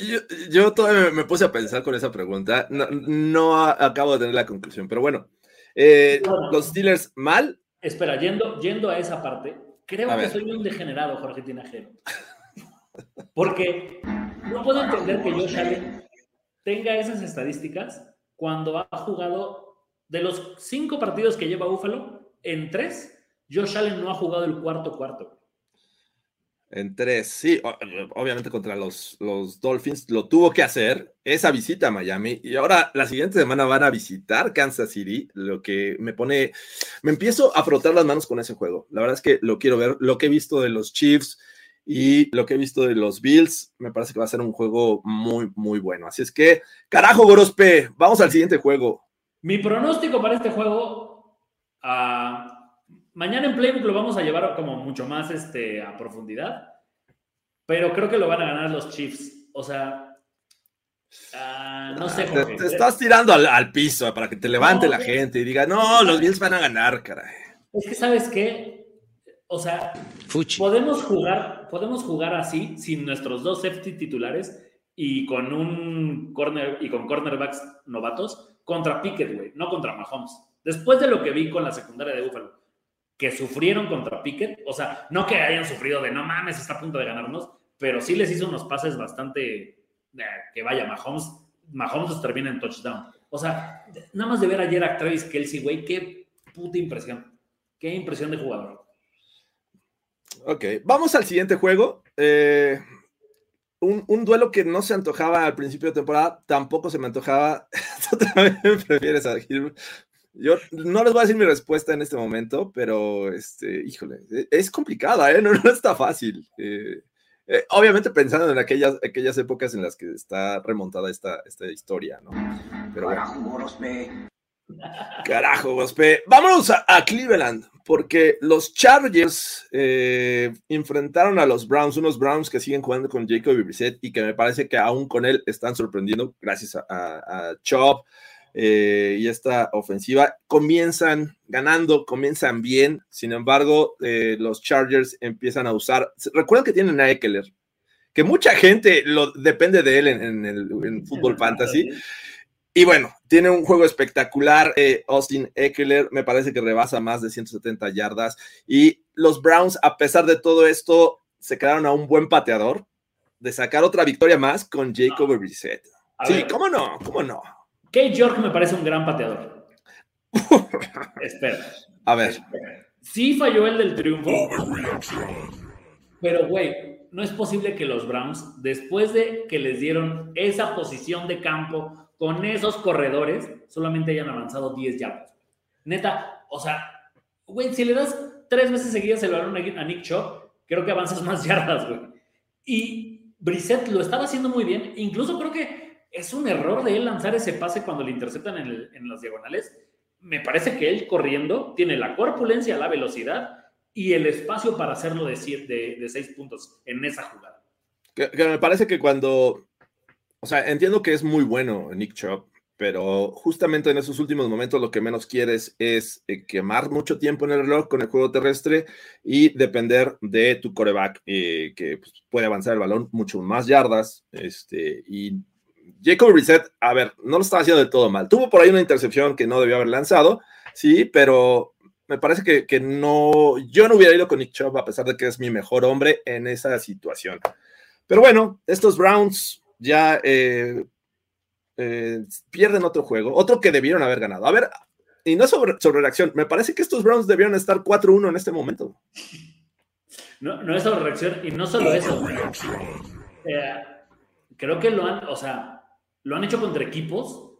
yo, todavía me puse a pensar con esa pregunta. No, acabo de tener la conclusión, pero bueno. Eh, los Steelers mal. Espera, yendo, yendo a esa parte, creo que soy un degenerado, Jorge Tinajero. Porque no puedo entender que Josh Allen tenga esas estadísticas cuando ha jugado de los cinco partidos que lleva Búfalo, en tres Josh Allen no ha jugado el cuarto cuarto. En tres, sí, obviamente contra los, los Dolphins lo tuvo que hacer esa visita a Miami y ahora la siguiente semana van a visitar Kansas City, lo que me pone, me empiezo a frotar las manos con ese juego. La verdad es que lo quiero ver, lo que he visto de los Chiefs y lo que he visto de los Bills, me parece que va a ser un juego muy, muy bueno. Así es que, carajo, Gorospe, vamos al siguiente juego. Mi pronóstico para este juego, uh, Mañana en Playbook lo vamos a llevar como mucho más este, a profundidad, pero creo que lo van a ganar los Chiefs. O sea, ah, no sé. Te, te, estás tirando al, piso para que te levante la gente y diga, no, los Bills van a ganar, caray. Es que, ¿sabes qué? O sea, podemos jugar, podemos jugar así, sin nuestros dos safety titulares y con un corner y con cornerbacks novatos contra Pickett, güey, no contra Mahomes. Después de lo que vi con la secundaria de Buffalo que sufrieron contra Pickett, o sea, no que hayan sufrido de no mames, está a punto de ganarnos, pero sí les hizo unos pases bastante eh, que vaya, Mahomes, Mahomes termina en touchdown. O sea, nada más de ver ayer a Travis Kelsey, güey, qué puta impresión. Qué impresión de jugador. Ok, vamos al siguiente juego. Eh, un, duelo que no se antojaba al principio de temporada, tampoco se me antojaba. Tú también prefieres a Gil yo no les voy a decir mi respuesta en este momento, pero, este, híjole, e, es complicada, ¿eh? No, no está fácil. Eh, eh, obviamente pensando en aquellas, aquellas épocas en las que está remontada esta, esta historia, ¿no? Pero Carajo, Gorospe. Carajo, Gospe. Vámonos a, Cleveland, porque los Chargers enfrentaron a los Browns, unos Browns que siguen jugando con Jacob Brissett y que me parece que aún con él están sorprendiendo gracias a, a, a Chop, eh, y esta ofensiva comienzan ganando, comienzan bien, sin embargo, eh, los Chargers empiezan a usar, recuerden que tienen a Eckler, que mucha gente lo, depende de él en, el en Fútbol Fantasy. Y bueno, tiene un juego espectacular. Eh, Austin Eckler me parece que rebasa más de 170 yardas. Y los Browns, a pesar de todo esto, se quedaron a un buen pateador de sacar otra victoria más con Jacob. Brissett. Sí, ¿cómo no? ¿Cómo no? Kate York me parece un gran pateador. Espera. A ver. Sí falló el del triunfo. Pero, güey, no es posible que los Browns, después de que les dieron esa posición de campo con esos corredores solamente hayan avanzado 10 yardas. Neta, o sea, güey, si le das tres veces seguidas el balón a Nick Chubb, creo que avanzas más yardas, güey. Y Brissett lo estaba haciendo muy bien. Incluso creo que es un error de él lanzar ese pase cuando le interceptan en, las diagonales. Me parece que él corriendo tiene la corpulencia, la velocidad y el espacio para hacerlo de, de, de seis puntos en esa jugada. que me parece que cuando o sea, entiendo que es muy bueno Nick Chubb, pero justamente en esos últimos momentos lo que menos quieres es eh, quemar mucho tiempo en el reloj con el juego terrestre y depender de tu coreback eh, que pues, puede avanzar el balón mucho más yardas. Este, y Jacob Reset, a ver, no lo estaba haciendo del todo mal. Tuvo por ahí una intercepción que no debió haber lanzado, sí, pero me parece que, que no, yo no hubiera ido con Nick Chubb a pesar de que es mi mejor hombre en esa situación. Pero bueno, estos Browns ya eh, eh, pierden otro juego, otro que debieron haber ganado. A ver, y no sobre, sobre reacción, me parece que estos Browns debieron estar 4-1 en este momento. No, no es sobre reacción, y no solo eso. Eh, creo que lo han, o sea, lo han hecho contra equipos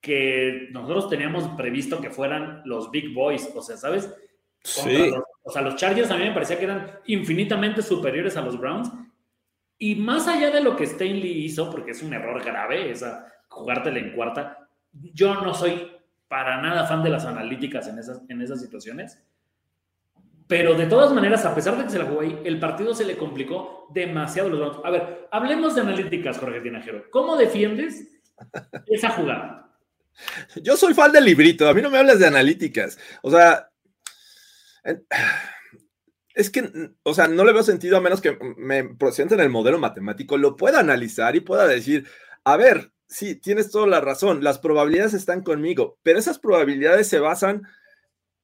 que nosotros teníamos previsto que fueran los Big Boys, o sea, ¿sabes? Sí. o sea, los Chargers a mí me parecía que eran infinitamente superiores a los Browns y más allá de lo que Stanley hizo, porque es un error grave, esa jugártela en cuarta, yo no soy para nada fan de las analíticas en esas, en esas situaciones. Pero de todas maneras, a pesar de que se la jugó ahí, el partido se le complicó demasiado los Browns. A ver, hablemos de analíticas, Jorge Tinajero. ¿Cómo defiendes esa jugada? Yo soy fan del librito, a mí no me hablas de analíticas. O sea, es que, o sea, no le veo sentido a menos que me presenten el modelo matemático, lo pueda analizar y pueda decir, a ver, sí, tienes toda la razón, las probabilidades están conmigo, pero esas probabilidades se basan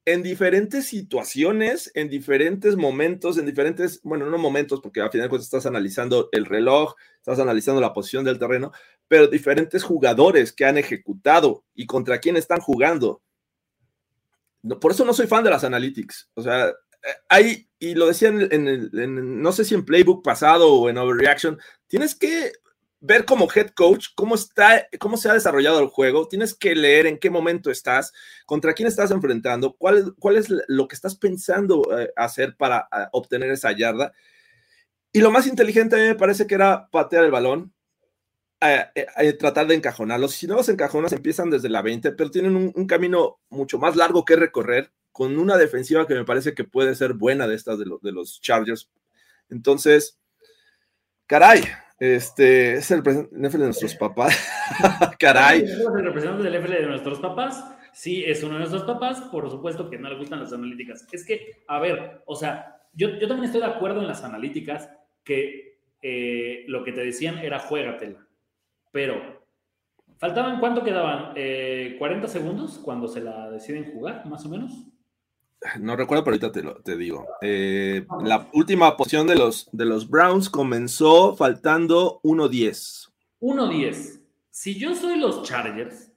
en diferentes situaciones, en diferentes momentos, en diferentes, bueno, no momentos, porque al final cuentas estás analizando el reloj, estás analizando la posición del terreno, pero diferentes jugadores que han ejecutado y contra quién están jugando. Por eso no soy fan de las analytics. O sea, hay, y lo decían en, el, no sé si en Playbook pasado o en Overreaction, tienes que ver como head coach cómo está, cómo se ha desarrollado el juego, tienes que leer en qué momento estás, contra quién estás enfrentando, cuál, cuál es lo que estás pensando eh, hacer para obtener esa yarda. Y lo más inteligente a mí me parece que era patear el balón, tratar de encajonarlos. Si no los encajonas, empiezan desde la 20, pero tienen un camino mucho más largo que recorrer con una defensiva que me parece que puede ser buena de estas de, de los Chargers. Entonces, caray, este es el NFL de nuestros papás. caray. ¿Es el representante del NFL de nuestros papás? Sí, es uno de nuestros papás. Por supuesto que no le gustan las analíticas. Es que, a ver, o sea, yo, yo también estoy de acuerdo en las analíticas que eh, lo que te decían era juégatela. Pero, ¿faltaban cuánto quedaban? Eh, ¿40 segundos cuando se la deciden jugar, más o menos? No recuerdo, pero ahorita te, lo, te digo. Eh, la última posición de los, de los Browns comenzó faltando 1-10. 1-10. Si yo soy los Chargers,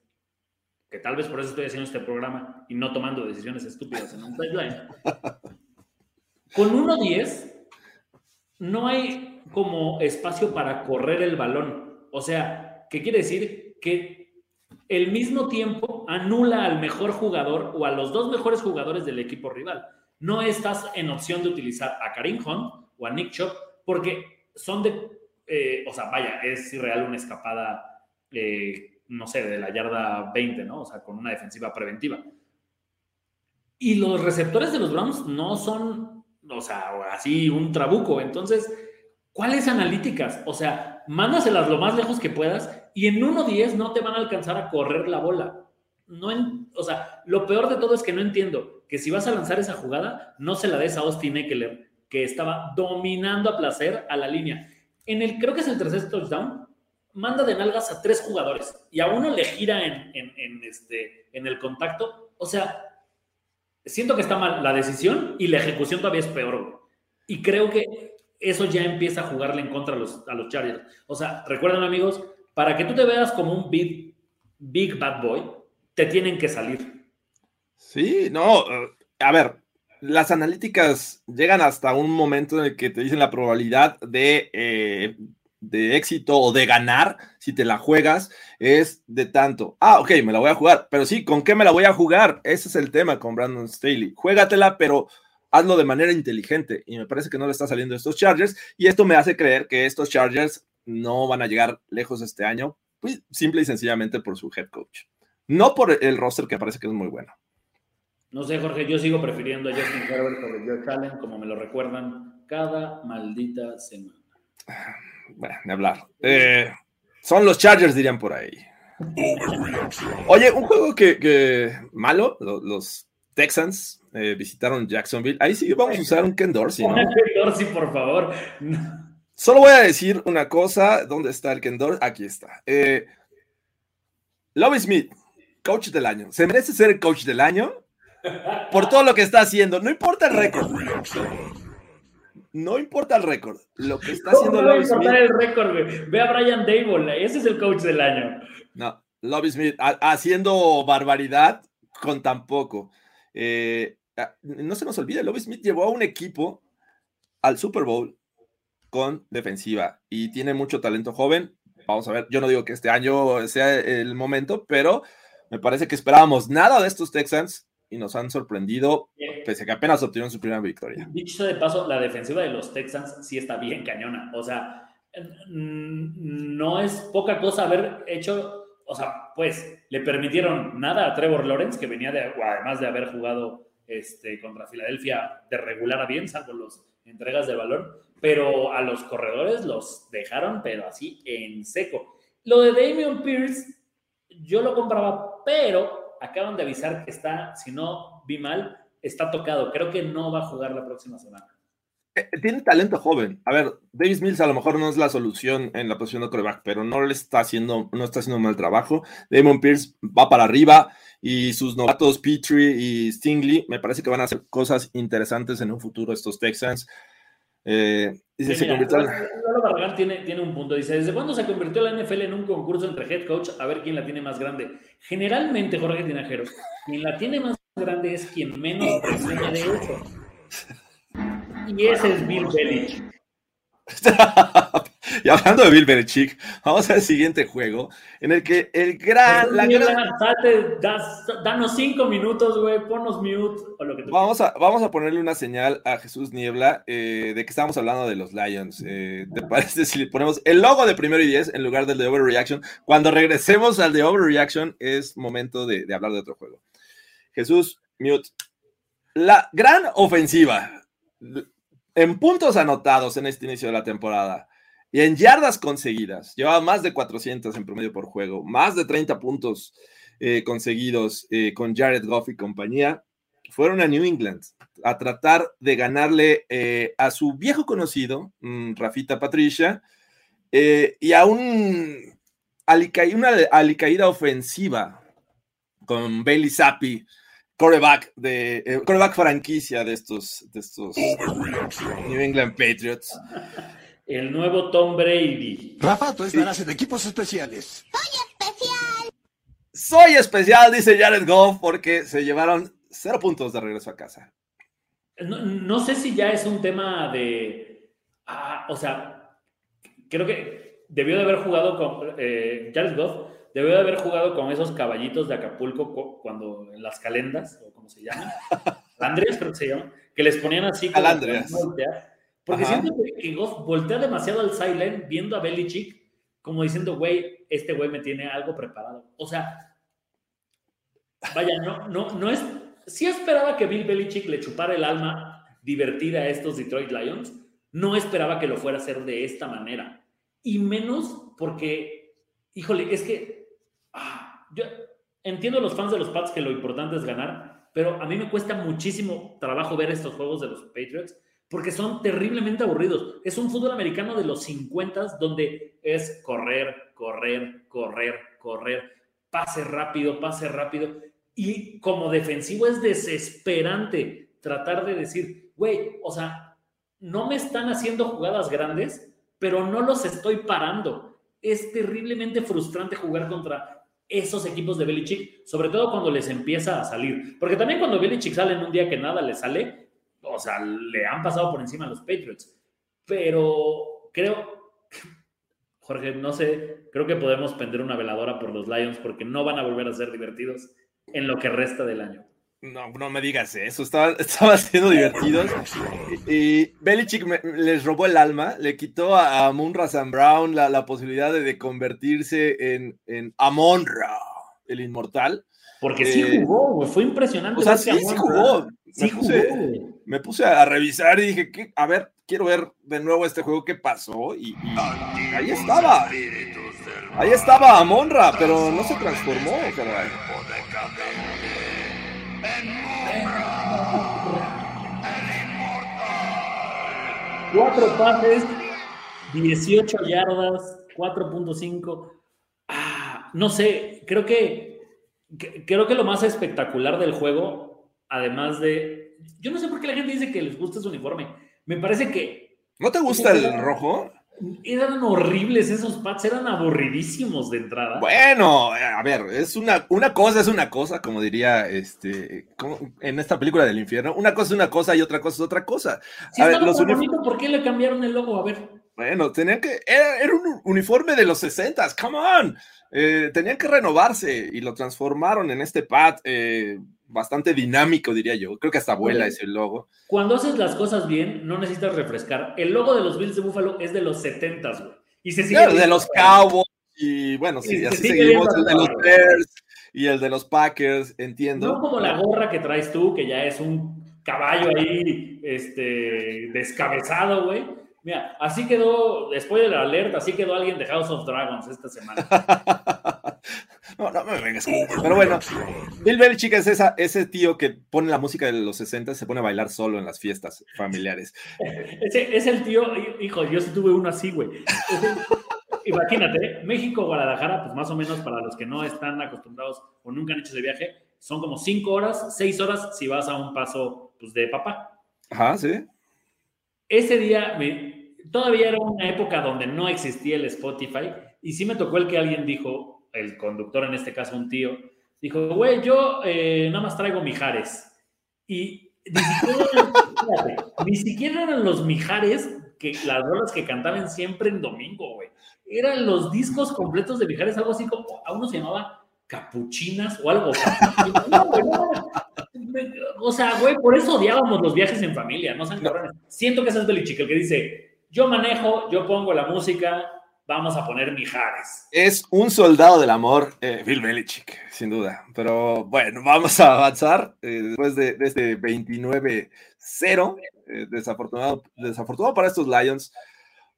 que tal vez por eso estoy haciendo este programa y no tomando decisiones estúpidas en un sideline, con 1-10 no hay como espacio para correr el balón. O sea, ¿qué quiere decir? Que el mismo tiempo anula al mejor jugador o a los dos mejores jugadores del equipo rival. No estás en opción de utilizar a Karim Hunt o a Nick Chubb porque son de, eh, o sea, vaya, es irreal una escapada, eh, no sé, de la yarda 20, ¿no? O sea, con una defensiva preventiva. Y los receptores de los Browns no son, o sea, así un trabuco. Entonces, ¿cuáles analíticas? O sea, mándaselas lo más lejos que puedas y en 1-10 no te van a alcanzar a correr la bola. No o sea, lo peor de todo es que no entiendo que si vas a lanzar esa jugada, no se la des a Austin Eckler, que estaba dominando a placer a la línea. en el, creo que es el tercer touchdown, manda de nalgas a tres jugadores y a uno le gira en, en, en este, en el contacto. O sea, siento que está mal la decisión y la ejecución todavía es peor. Y creo que eso ya empieza a jugarle en contra a los, a los Chargers. O sea, recuerden amigos, para que tú te veas como un big, big bad boy, te tienen que salir. Sí, no, eh, a ver, las analíticas llegan hasta un momento en el que te dicen la probabilidad de, eh, de éxito o de ganar si te la juegas es de tanto. Ah, ok, me la voy a jugar, pero sí, ¿con qué me la voy a jugar? Ese es el tema con Brandon Staley. Juégatela, pero hazlo de manera inteligente y me parece que no le está saliendo a estos Chargers y esto me hace creer que estos Chargers no van a llegar lejos este año, pues simple y sencillamente por su head coach. No por el roster que parece que es muy bueno. No sé, Jorge, yo sigo prefiriendo a Justin Herbert sobre Josh Allen, como me lo recuerdan cada maldita semana. Bueno, ni hablar. Eh, son los Chargers, dirían por ahí. Oye, un juego que, que malo, lo- los Texans eh, visitaron Jacksonville. Ahí sí vamos a usar un Ken Dorsey, ¿no? Ken Dorsey, por favor. No. Solo voy a decir una cosa. ¿Dónde está el Ken Dorsey? Aquí está. Eh, Lovie Smith, coach del año. ¿Se merece ser el coach del año? Por todo lo que está haciendo. No importa el récord. No importa el récord. Lo que está ¿Cómo haciendo no va a Lovie Smith. importar el récord, güey? Ve a Brian Dable, ese es el coach del año. No, Lovie Smith ha- haciendo barbaridad con tan poco. Eh, ah, no se nos olvide, Lovie Smith llevó a un equipo al Super Bowl con defensiva y tiene mucho talento joven. Vamos a ver, yo no digo que este año sea el momento, pero me parece que esperábamos nada de estos Texans y nos han sorprendido, pese a que apenas obtuvieron su primera victoria. Dicho de paso, la defensiva de los Texans sí está bien cañona. O sea, mm, no es poca cosa haber hecho, o sea, pues le permitieron nada a Trevor Lawrence, que venía de, además de haber jugado este, contra Filadelfia de regular a bien, salvo las entregas de balón, pero a los corredores los dejaron, pero así en seco. Lo de Damian Pierce, yo lo compraba, pero acaban de avisar que está, si no vi mal, está tocado. Creo que no va a jugar la próxima semana. Eh, Tiene talento joven. A ver, Davis Mills a lo mejor no es la solución en la posición de coreback, pero no le está haciendo, no está haciendo mal trabajo. Damon Pierce va para arriba y sus novatos Petrie y Stingley me parece que van a hacer cosas interesantes en un futuro estos Texans. Eh, dice, Sí, se mira, tiene, tiene un punto. Dice, ¿desde cuándo se convirtió la NFL en un concurso entre head coach a ver quién la tiene más grande? Generalmente, Jorge Tinajero, quien la tiene más grande es quien menos presume de eso. Y ese es Bill Belichick. y hablando de Bill Belichick, vamos al siguiente juego en el que el gran, la gran- salte, das- danos cinco minutos, güey, ponnos mute o lo que tú Vamos a, vamos a ponerle una señal a Jesús Niebla eh, de que estamos hablando de los Lions. Eh, ¿Te parece si le ponemos el logo de primero y diez en lugar del de Overreaction? Cuando regresemos al de Overreaction es momento de, de hablar de otro juego. Jesús, mute. La gran ofensiva en puntos anotados en este inicio de la temporada y en yardas conseguidas. Llevaba más de 400 en promedio por juego, más de 30 puntos eh, conseguidos eh, con Jared Goff y compañía fueron a New England a tratar de ganarle eh, a su viejo conocido, mm, Rafita Patricia, y a un alica- una alicaída ofensiva con Bailey Zappi, coreback de eh, coreback franquicia de estos, de estos New England Patriots. El nuevo Tom Brady. Rafa, tú estarás en equipos especiales. Soy especial, dice Jared Goff, porque se llevaron cero puntos de regreso a casa. No, no sé si ya es un tema de. ah, o sea, creo que debió de haber jugado con. Eh, Jared Goff debió de haber jugado con esos caballitos de Acapulco cu- cuando en las calendas, o como se llaman. Calandrias, creo que se llaman. Que les ponían así. como Calandrias. voltear. Porque Ajá. siento que, Goff voltea demasiado al silent viendo a Belichick como diciendo, güey, este güey me tiene algo preparado. O sea, vaya, no, no, no es. Sí esperaba que Bill Belichick le chupara el alma divertida a estos Detroit Lions. No esperaba que lo fuera a hacer de esta manera. Y menos porque, híjole, es que ah, yo entiendo a los fans de los Pats que lo importante es ganar, pero a mí me cuesta muchísimo trabajo ver estos juegos de los Patriots porque son terriblemente aburridos. Es un fútbol americano de los 50 donde es correr, correr, correr, correr, pase rápido, pase rápido. Y como defensivo es desesperante tratar de decir, güey, o sea, no me están haciendo jugadas grandes, pero no los estoy parando. Es terriblemente frustrante jugar contra esos equipos de Belichick, sobre todo cuando les empieza a salir. Porque también cuando Belichick sale en un día que nada le sale, o sea, le han pasado por encima a los Patriots. Pero creo, Jorge, no sé, creo que podemos prender una veladora por los Lions porque no van a volver a ser divertidos en lo que resta del año. No, no me digas eso, estaba, estaba siendo divertidos. Y, Belichick les robó el alma, le quitó a, Munra Sam Brown la, la posibilidad de, de, convertirse en, en Amonra, el inmortal. Porque sí eh, jugó, güey, fue impresionante. O sea, sí, sí jugó. Sí me, puse, jugó me puse a revisar y dije, ¿qué? a ver, quiero ver de nuevo este juego, ¿qué pasó? Y, y ahí estaba. Ahí estaba Amonra, pero no se transformó, caray. Cuatro pases, 18 yardas, 4.5. Ah, no sé, creo que, creo que lo más espectacular del juego, además de. Yo no sé por qué la gente dice que les gusta su uniforme. Me parece que. ¿No te gusta el rojo? Eran horribles esos pads, eran aburridísimos de entrada. Bueno, a ver, es una, una cosa es una cosa, como diría este en esta película del infierno. Una cosa es una cosa y otra cosa es otra cosa. a ver, los bonito, ¿por qué le cambiaron el logo? A ver. Bueno, tenían que. Era, era un uniforme de los 60, come on. Eh, tenían que renovarse y lo transformaron en este pad. Eh, bastante dinámico, diría yo. Creo que hasta vuela ese logo. Cuando haces las cosas bien, no necesitas refrescar. El logo de los Bills de Buffalo es de los 70, güey. Y se sigue. de los Cowboys. Y bueno, sí, así seguimos. El de los Bears y el de los Packers, entiendo. No como la gorra que traes tú, que ya es un caballo ahí este, descabezado, güey. Mira, así quedó, después de la alerta, así quedó alguien de House of Dragons esta semana. No, no me vengas. Pero bueno, Bill Belichick es esa, ese tío que pone la música de los 60 y se pone a bailar solo en las fiestas familiares. Ese es el tío, hijo, yo sí tuve uno así, güey. Imagínate, México, Guadalajara, pues más o menos para los que no están acostumbrados o nunca han hecho ese viaje, son como cinco horas, seis horas si vas a un paso pues, de papá. Ajá, sí. Ese día me, todavía era una época donde no existía el Spotify y sí me tocó el que alguien dijo, el conductor, en este caso un tío, dijo, güey, yo eh, nada más traigo mijares. Y ni siquiera, ni siquiera eran los mijares que las rolas que cantaban siempre en domingo, güey. Eran los discos completos de mijares, algo así como, a uno se llamaba capuchinas o algo. o sea, güey, por eso odiábamos los viajes en familia, ¿no? Siento que ese es Belichick, el que dice, yo manejo, yo pongo la música, vamos a poner Mijares. Es un soldado del amor, eh, Bill Belichick, sin duda. Pero bueno, vamos a avanzar eh, después de, este 29-0, eh, desafortunado, desafortunado para estos Lions.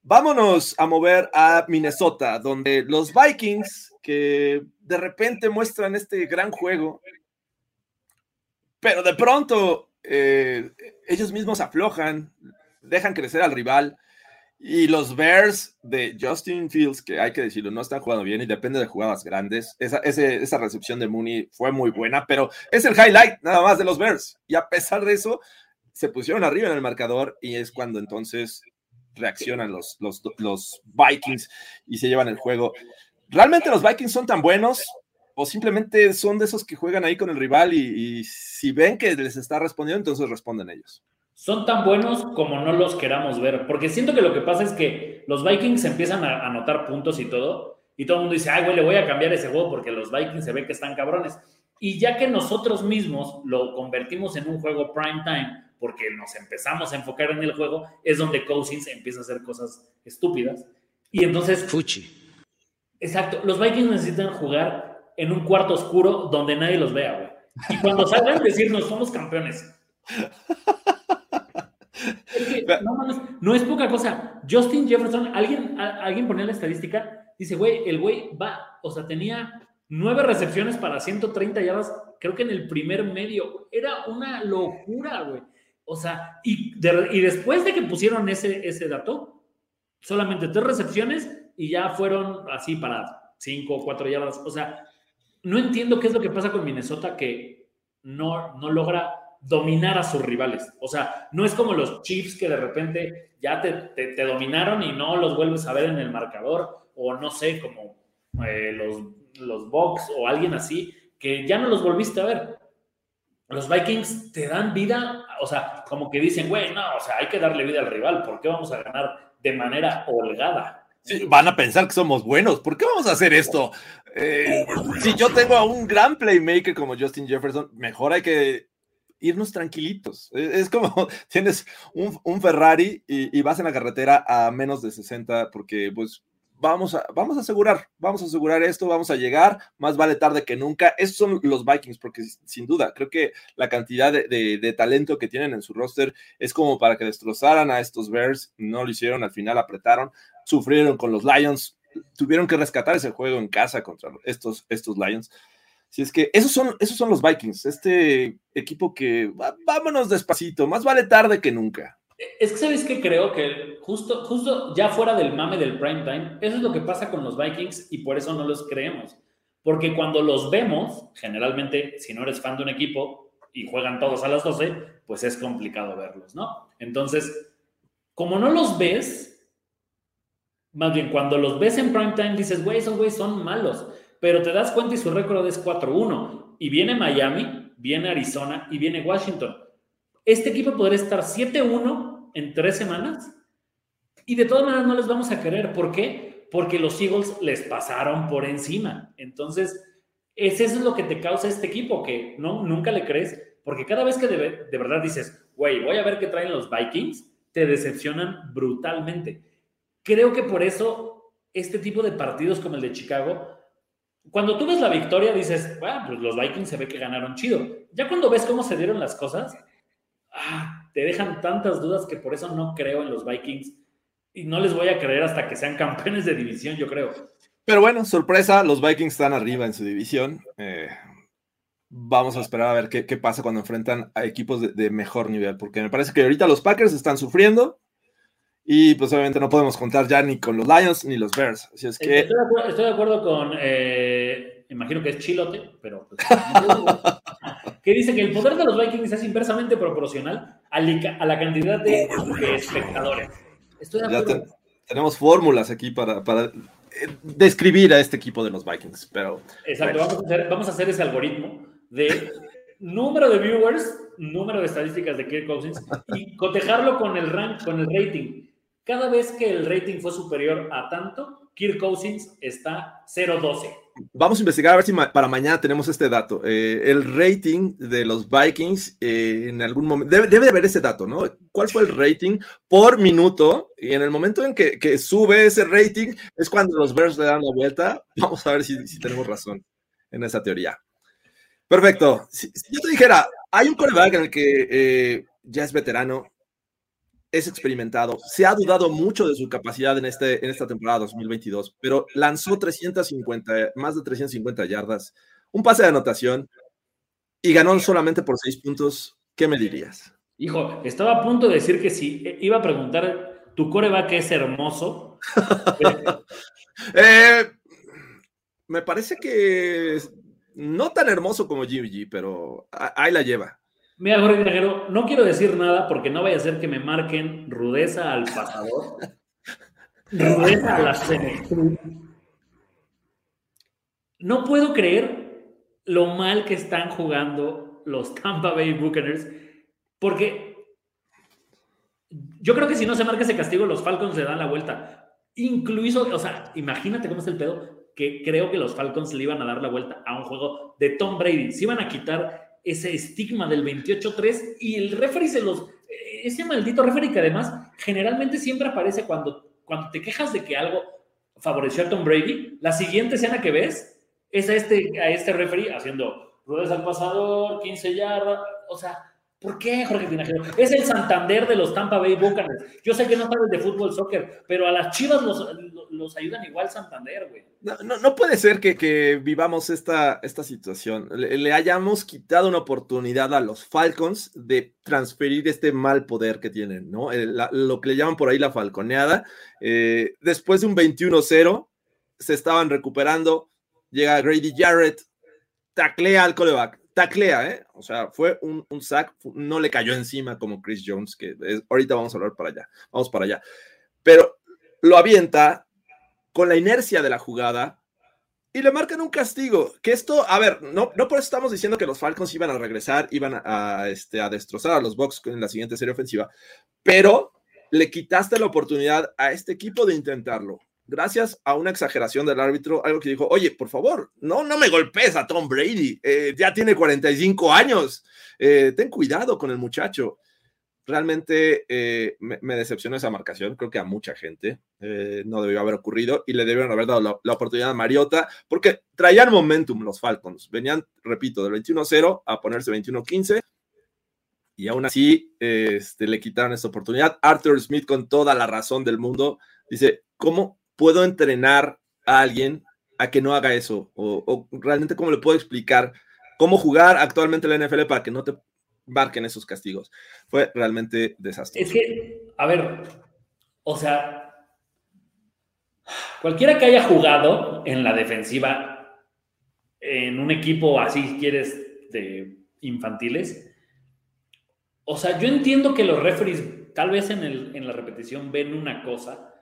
Vámonos a mover a Minnesota, donde los Vikings, que de repente muestran este gran juego, pero de pronto ellos mismos aflojan, dejan crecer al rival y los Bears de Justin Fields, que hay que decirlo, no están jugando bien y depende de jugadas grandes. Esa, esa recepción de Mooney fue muy buena, pero es el highlight nada más de los Bears. Y a pesar de eso, se pusieron arriba en el marcador y es cuando entonces reaccionan los, los, los Vikings y se llevan el juego. ¿Realmente los Vikings son tan buenos? ¿O simplemente son de esos que juegan ahí con el rival y si ven que les está respondiendo, entonces responden ellos? Son tan buenos como no los queramos ver. Porque siento que lo que pasa es que los Vikings empiezan a anotar puntos y todo, y todo el mundo dice, ay, güey, le voy a cambiar ese juego porque los Vikings se ve que están cabrones. Y ya que nosotros mismos lo convertimos en un juego prime time, porque nos empezamos a enfocar en el juego, es donde Cousins empieza a hacer cosas estúpidas. Y entonces... Fuchi. Exacto, los Vikings necesitan jugar en un cuarto oscuro donde nadie los vea, güey. Y cuando salgan, decirnos, somos campeones. No, es poca cosa. Justin Jefferson, alguien, alguien ponía la estadística, dice, güey, el güey va, o sea, tenía nueve recepciones para 130 yardas, creo que en el primer medio. Era una locura, güey. O sea, y, de- y después de que pusieron ese, ese dato, solamente tres recepciones y ya fueron así para cinco o cuatro yardas. O sea, no entiendo qué es lo que pasa con Minnesota que no, no logra dominar a sus rivales. O sea, no es como los Chiefs que de repente ya te, te- dominaron y no los vuelves a ver en el marcador, o no sé, como eh, los, los Bucks o alguien así, que ya no los volviste a ver. Los Vikings te dan vida, o sea, como que dicen, güey, no, o sea, hay que darle vida al rival, ¿por qué vamos a ganar de manera holgada? Sí, van a pensar que somos buenos. ¿Por qué vamos a hacer esto? Eh, si yo tengo a un gran playmaker como Justin Jefferson, mejor hay que irnos tranquilitos. Es, es como tienes un, un Ferrari y, y vas en la carretera a menos de 60 porque pues vamos a, vamos a asegurar, vamos a asegurar esto, vamos a llegar, más vale tarde que nunca. Esos son los Vikings porque sin duda creo que la cantidad de, de- de talento que tienen en su roster es como para que destrozaran a estos Bears, no lo hicieron, al final apretaron, sufrieron con los Lions, tuvieron que rescatar ese juego en casa contra estos, estos Lions. Si es que esos son, esos son los Vikings, este equipo que vámonos despacito, más vale tarde que nunca. Es que, ¿sabes qué? Creo que justo, justo ya fuera del mame del prime time, eso es lo que pasa con los Vikings y por eso no los creemos. Porque cuando los vemos, generalmente, si no eres fan de un equipo y juegan todos a las 12, pues es complicado verlos, ¿no? Entonces, como no los ves, más bien cuando los ves en prime time dices, güey, esos güeyes son malos, pero te das cuenta y su récord es 4-1. Y viene Miami, viene Arizona y viene Washington este equipo podría estar 7-1 en tres semanas y de todas maneras no les vamos a querer. ¿Por qué? Porque los Eagles les pasaron por encima. Entonces, es eso es lo que te causa este equipo, que no, nunca le crees, porque cada vez que de, de verdad dices, güey, voy a ver qué traen los Vikings, te decepcionan brutalmente. Creo que por eso este tipo de partidos como el de Chicago, cuando tú ves la victoria dices, bueno, pues los Vikings se ve que ganaron chido. Ya cuando ves cómo se dieron las cosas, ah, te dejan tantas dudas que por eso no creo en los Vikings y no les voy a creer hasta que sean campeones de división, yo creo. Pero bueno, sorpresa, los Vikings están arriba en su división. Eh, vamos a esperar a ver qué, pasa cuando enfrentan a equipos de mejor nivel, porque me parece que ahorita los Packers están sufriendo y pues obviamente no podemos contar ya ni con los Lions ni los Bears. Así es que Estoy de acuerdo, estoy de acuerdo con, eh, imagino que es Chilote, pero pues, que dice que el poder de los Vikings es inversamente proporcional a la, cantidad de, de espectadores. Estoy de ya acuerdo. te- tenemos fórmulas aquí para, para eh, describir a este equipo de los Vikings, pero Exacto, Bueno. vamos a, hacer, vamos a hacer ese algoritmo de número de viewers, número de estadísticas de Kirk Cousins y cotejarlo con el rank, con el rating. Cada vez que el rating fue superior a tanto, Kirk Cousins está 0-12. Vamos a investigar a ver si ma- para mañana tenemos este dato. Eh, el rating de los Vikings eh, en algún momento, debe, debe de haber ese dato, ¿no? ¿Cuál fue el rating por minuto? Y en el momento en que, que sube ese rating es cuando los Bears le dan la vuelta. Vamos a ver si, si tenemos razón en esa teoría. Perfecto. Si, si yo te dijera, hay un coreback en el que eh, ya es veterano, es experimentado, se ha dudado mucho de su capacidad en, este, en esta temporada 2022, pero lanzó 350, más de 350 yardas, un pase de anotación y ganó solamente por 6 puntos. ¿Qué me dirías? Hijo, estaba a punto de decir que sí. eh, Iba a preguntar, ¿tu coreback es hermoso? Eh, me parece que no tan hermoso como GBG, pero a- ahí la lleva. Mira, Jorge Guerrero, no quiero decir nada porque no vaya a ser que me marquen rudeza al pasador, rudeza a la senectud. No puedo creer lo mal que están jugando los Tampa Bay Buccaneers porque yo creo que si no se marca ese castigo, los Falcons le dan la vuelta. Incluso, o sea, imagínate cómo es el pedo, que creo que los Falcons le iban a dar la vuelta a un juego de Tom Brady. Se iban a quitar ese estigma del 28-3 y el referee se los... eh, Ese maldito referee que además generalmente siempre aparece cuando, cuando te quejas de que algo favoreció a Tom Brady, la siguiente escena que ves es a este, a este referee haciendo ruedas al pasador, 15 yardas, o sea, ¿Por qué, Jorge Tinajero? Es el Santander de los Tampa Bay Buccaneers. Yo sé que no sabes de fútbol, soccer, pero a las chivas los, los ayudan igual Santander, güey. No, no, puede ser que, que vivamos esta, esta situación. Le, hayamos quitado una oportunidad a los Falcons de transferir este mal poder que tienen, ¿no? La- lo que le llaman por ahí la falconeada. Eh, después de un 21-0, se estaban recuperando. Llega Grady Jarrett, taclea al coreback, taclea, ¿eh? O sea, fue un, un sack, no le cayó encima como Chris Jones, que es- ahorita vamos a hablar para allá, vamos para allá. Pero lo avienta con la inercia de la jugada y le marcan un castigo. Que esto, a ver, no, no por eso estamos diciendo que los Falcons iban a regresar, iban a, este, a destrozar a los Bucks en la siguiente serie ofensiva, pero le quitaste la oportunidad a este equipo de intentarlo. Gracias a una exageración del árbitro, algo que dijo, oye, por favor, no, no me golpees a Tom Brady, eh, ya tiene 45 años, eh, ten cuidado con el muchacho. Realmente eh, me, decepcionó esa marcación, creo que a mucha gente eh, no debió haber ocurrido y le debieron haber dado la, oportunidad a Mariota, porque traían momentum los Falcons, venían, repito, del 21-0 a ponerse 21-15 y aún así este, le quitaron esta oportunidad. Arthur Smith, con toda la razón del mundo, dice: ¿Cómo puedo entrenar a alguien a que no haga eso? O realmente, ¿cómo le puedo explicar cómo jugar actualmente la NFL para que no te marquen esos castigos? Fue realmente desastroso. Es que, a ver, o sea, cualquiera que haya jugado en la defensiva en un equipo así, quieres, de infantiles, o sea, yo entiendo que los referees tal vez en, el, en la repetición ven una cosa,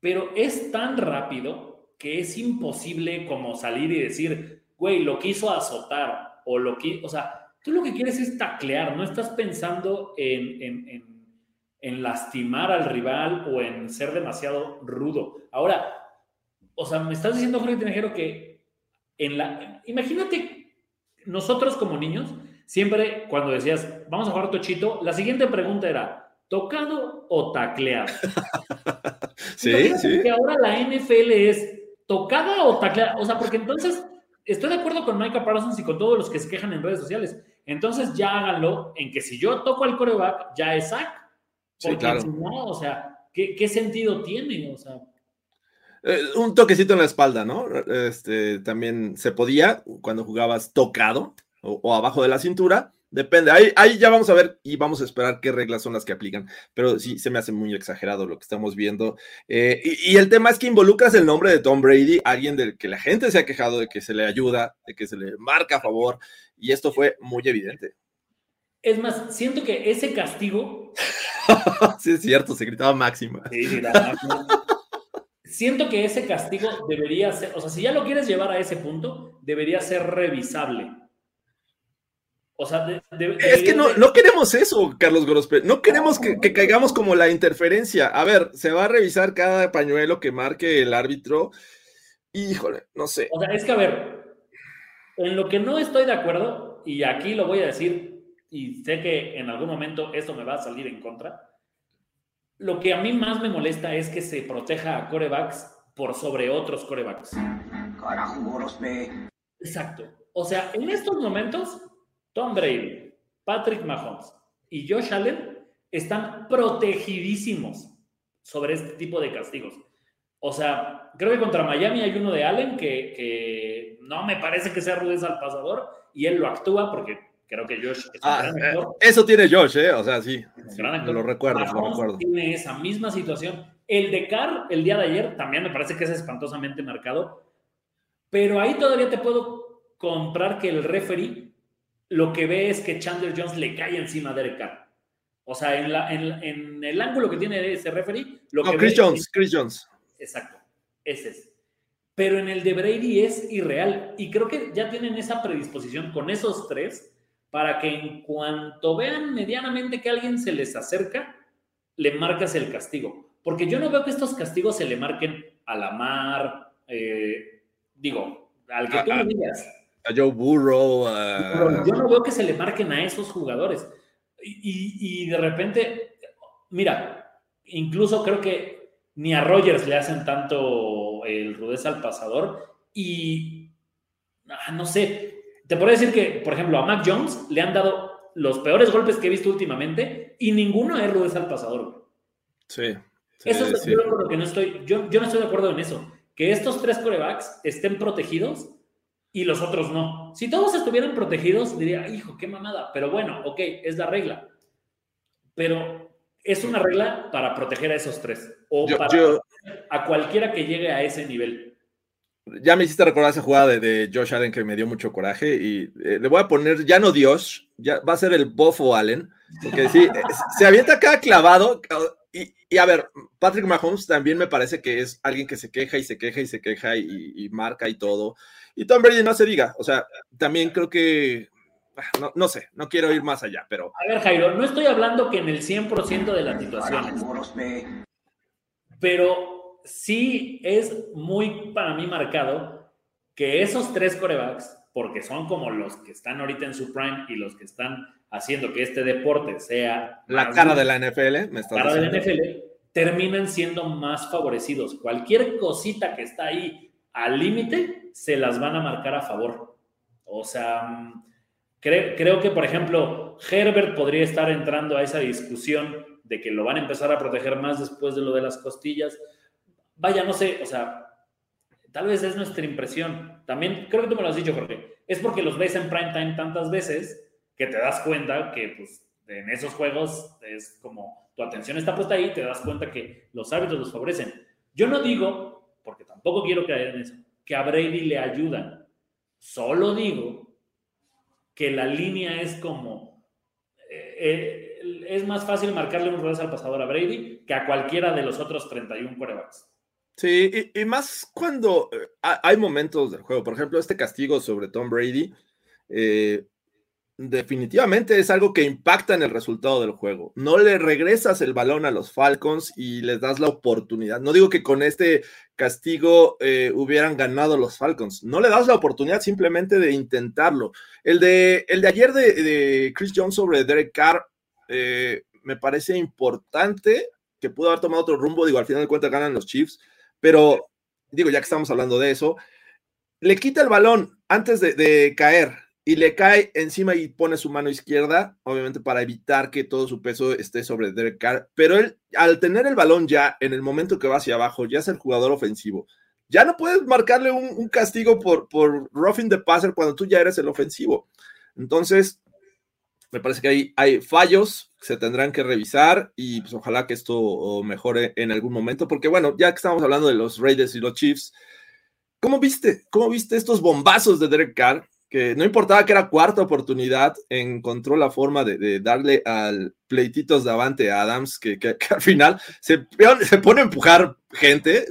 pero es tan rápido que es imposible como salir y decir, güey, lo quiso azotar o lo que, o sea, tú lo que quieres es taclear, no estás pensando en, en, en, en lastimar al rival o en ser demasiado rudo. Ahora, o sea, me estás diciendo, Jorge Tinajero, que en la, imagínate, nosotros como niños, siempre cuando decías, vamos a jugar tochito, la siguiente pregunta era, ¿tocado o tacleado? Sí, sí. Que ahora la NFL es tocada o tacleada. O sea, porque entonces estoy de acuerdo con Micah Parsons y con todos los que se quejan en redes sociales. Entonces ya háganlo en que si yo toco al coreback, ya es sack. Sí, Porque claro. si no, o sea, ¿qué, qué sentido tiene? O sea, Eh, un toquecito en la espalda, ¿no? Este, también se podía cuando jugabas tocado o, o abajo de la cintura. Depende, ahí, ahí ya vamos a ver y vamos a esperar qué reglas son las que aplican. Pero sí, se me hace muy exagerado lo que estamos viendo. Eh, y, y el tema es que involucras el nombre de Tom Brady, alguien del que la gente se ha quejado de que se le ayuda, de que se le marca a favor. Y esto fue muy evidente. es más, siento que ese castigo sí, es cierto, se gritaba máxima. Sí, sí, la. Siento que ese castigo debería ser, o sea, si ya lo quieres llevar a ese punto, debería ser revisable. O sea, de- de- Es que no, de- no queremos eso, Carlos Gorospe. No queremos que, que caigamos como la interferencia. A ver, se va a revisar cada pañuelo que marque el árbitro. Híjole, no sé. O sea, es que a ver, en lo que no estoy de acuerdo, y aquí lo voy a decir, y sé que en algún momento esto me va a salir en contra, lo que a mí más me molesta es que se proteja a corebacks por sobre otros corebacks. Carajo, Gorospe. Exacto. O sea, en estos momentos, Tom Brady, Patrick Mahomes y Josh Allen están protegidísimos sobre este tipo de castigos. O sea, creo que contra Miami hay uno de Allen que, que no me parece que sea rudeza al pasador y él lo actúa porque creo que Josh es un Ah, gran actor. eso tiene Josh, ¿eh? O sea, sí. sí, Gran actor. lo recuerdo, lo recuerdo. Tiene esa misma situación. El de Carr, el día de ayer, también me parece que es espantosamente marcado. Pero ahí todavía te puedo comprar que el referee lo que ve es que Chandler Jones le cae encima a Derek Carr. O sea, en, la, en, en el ángulo que tiene ese referee, lo No, que Chris ve Jones, es- Chris Jones. Exacto, ese es. Pero en el de Brady es irreal. Y creo que ya tienen esa predisposición con esos tres para que en cuanto vean medianamente que alguien se les acerca, le marcas el castigo. Porque yo no veo que estos castigos se le marquen a la mar, eh, digo, al que Ah, tú me digas. A Joe Burrow. a- yo no veo que se le marquen a esos jugadores. Y, y- y de repente, mira, incluso creo que ni a Rogers le hacen tanto el rudeza al pasador. Y ah, no sé, te puedo decir que, por ejemplo, a Mac Jones le han dado los peores golpes que he visto últimamente y ninguno es rudeza al pasador. Sí. sí, Eso es sí. lo que no estoy, yo, yo no estoy de acuerdo en eso. Que estos tres corebacks estén protegidos y los otros no. Si todos estuvieran protegidos, diría, hijo, qué mamada. Pero bueno, ok, es la regla. Pero es una regla para proteger a esos tres. O Yo- para yo- a cualquiera que llegue a ese nivel. Ya me hiciste recordar esa jugada de, de Josh Allen que me dio mucho coraje y eh, le voy a poner, ya no Dios, ya va a ser el Bofo Allen, porque sí, eh, se avienta acá clavado y, y a ver, Patrick Mahomes también me parece que es alguien que se queja y se queja y se queja y, y marca y todo. Y Tom Brady no se diga, o sea, también creo que, no, no sé, no quiero ir más allá, pero A ver, Jairo, no estoy hablando que en el 100% de las situaciones, pero sí es muy para mí marcado que esos tres corebacks, porque son como los que están ahorita en su prime y los que están haciendo que este deporte sea la cara de la NFL, me está cara de la. NFL, terminan siendo más favorecidos. Cualquier cosita que está ahí al límite, se las van a marcar a favor. O sea, mm, cre- creo que, por ejemplo, Herbert podría estar entrando a esa discusión de que lo van a empezar a proteger más después de lo de las costillas. Vaya, no sé, o sea, tal vez es nuestra impresión. También, creo que tú me lo has dicho, Jorge, es porque los ves en prime time tantas veces que te das cuenta que, pues, en esos juegos es como tu atención está puesta ahí, te das cuenta que los árbitros los favorecen. Yo no digo, porque tampoco quiero caer en eso, que a Brady le ayudan. Solo digo que la línea es como. eh, eh, es más fácil marcarle un revés al pasador a Brady que a cualquiera de los otros 31 quarterbacks. Sí, y, y más cuando eh, ha- hay momentos del juego, por ejemplo, este castigo sobre Tom Brady, definitivamente es algo que impacta en el resultado del juego. No le regresas el balón a los Falcons y les das la oportunidad. No digo que con este castigo eh, hubieran ganado los Falcons, no le das la oportunidad simplemente de intentarlo. El de, el de ayer de, Chris Jones sobre Derek Carr eh, me parece importante que pudo haber tomado otro rumbo, digo, al final de cuentas ganan los Chiefs, pero digo, ya que estamos hablando de eso, le quita el balón antes de caer y le cae encima y pone su mano izquierda, obviamente para evitar que todo su peso esté sobre Derek Carr, pero él al tener el balón ya en el momento que va hacia abajo, ya es el jugador ofensivo, ya no puedes marcarle un, castigo por, por roughing the passer cuando tú ya eres el ofensivo. Entonces, me parece que hay, hay fallos que se tendrán que revisar y pues ojalá que esto oh, mejore en algún momento, porque bueno, ya que estamos hablando de los Raiders y los Chiefs, ¿cómo viste? ¿Cómo viste estos bombazos de Derek Carr? Que no importaba que era cuarta oportunidad, encontró la forma de, de darle al pleititos Davante Adams, que, que, que al final se, se, pone a empujar gente,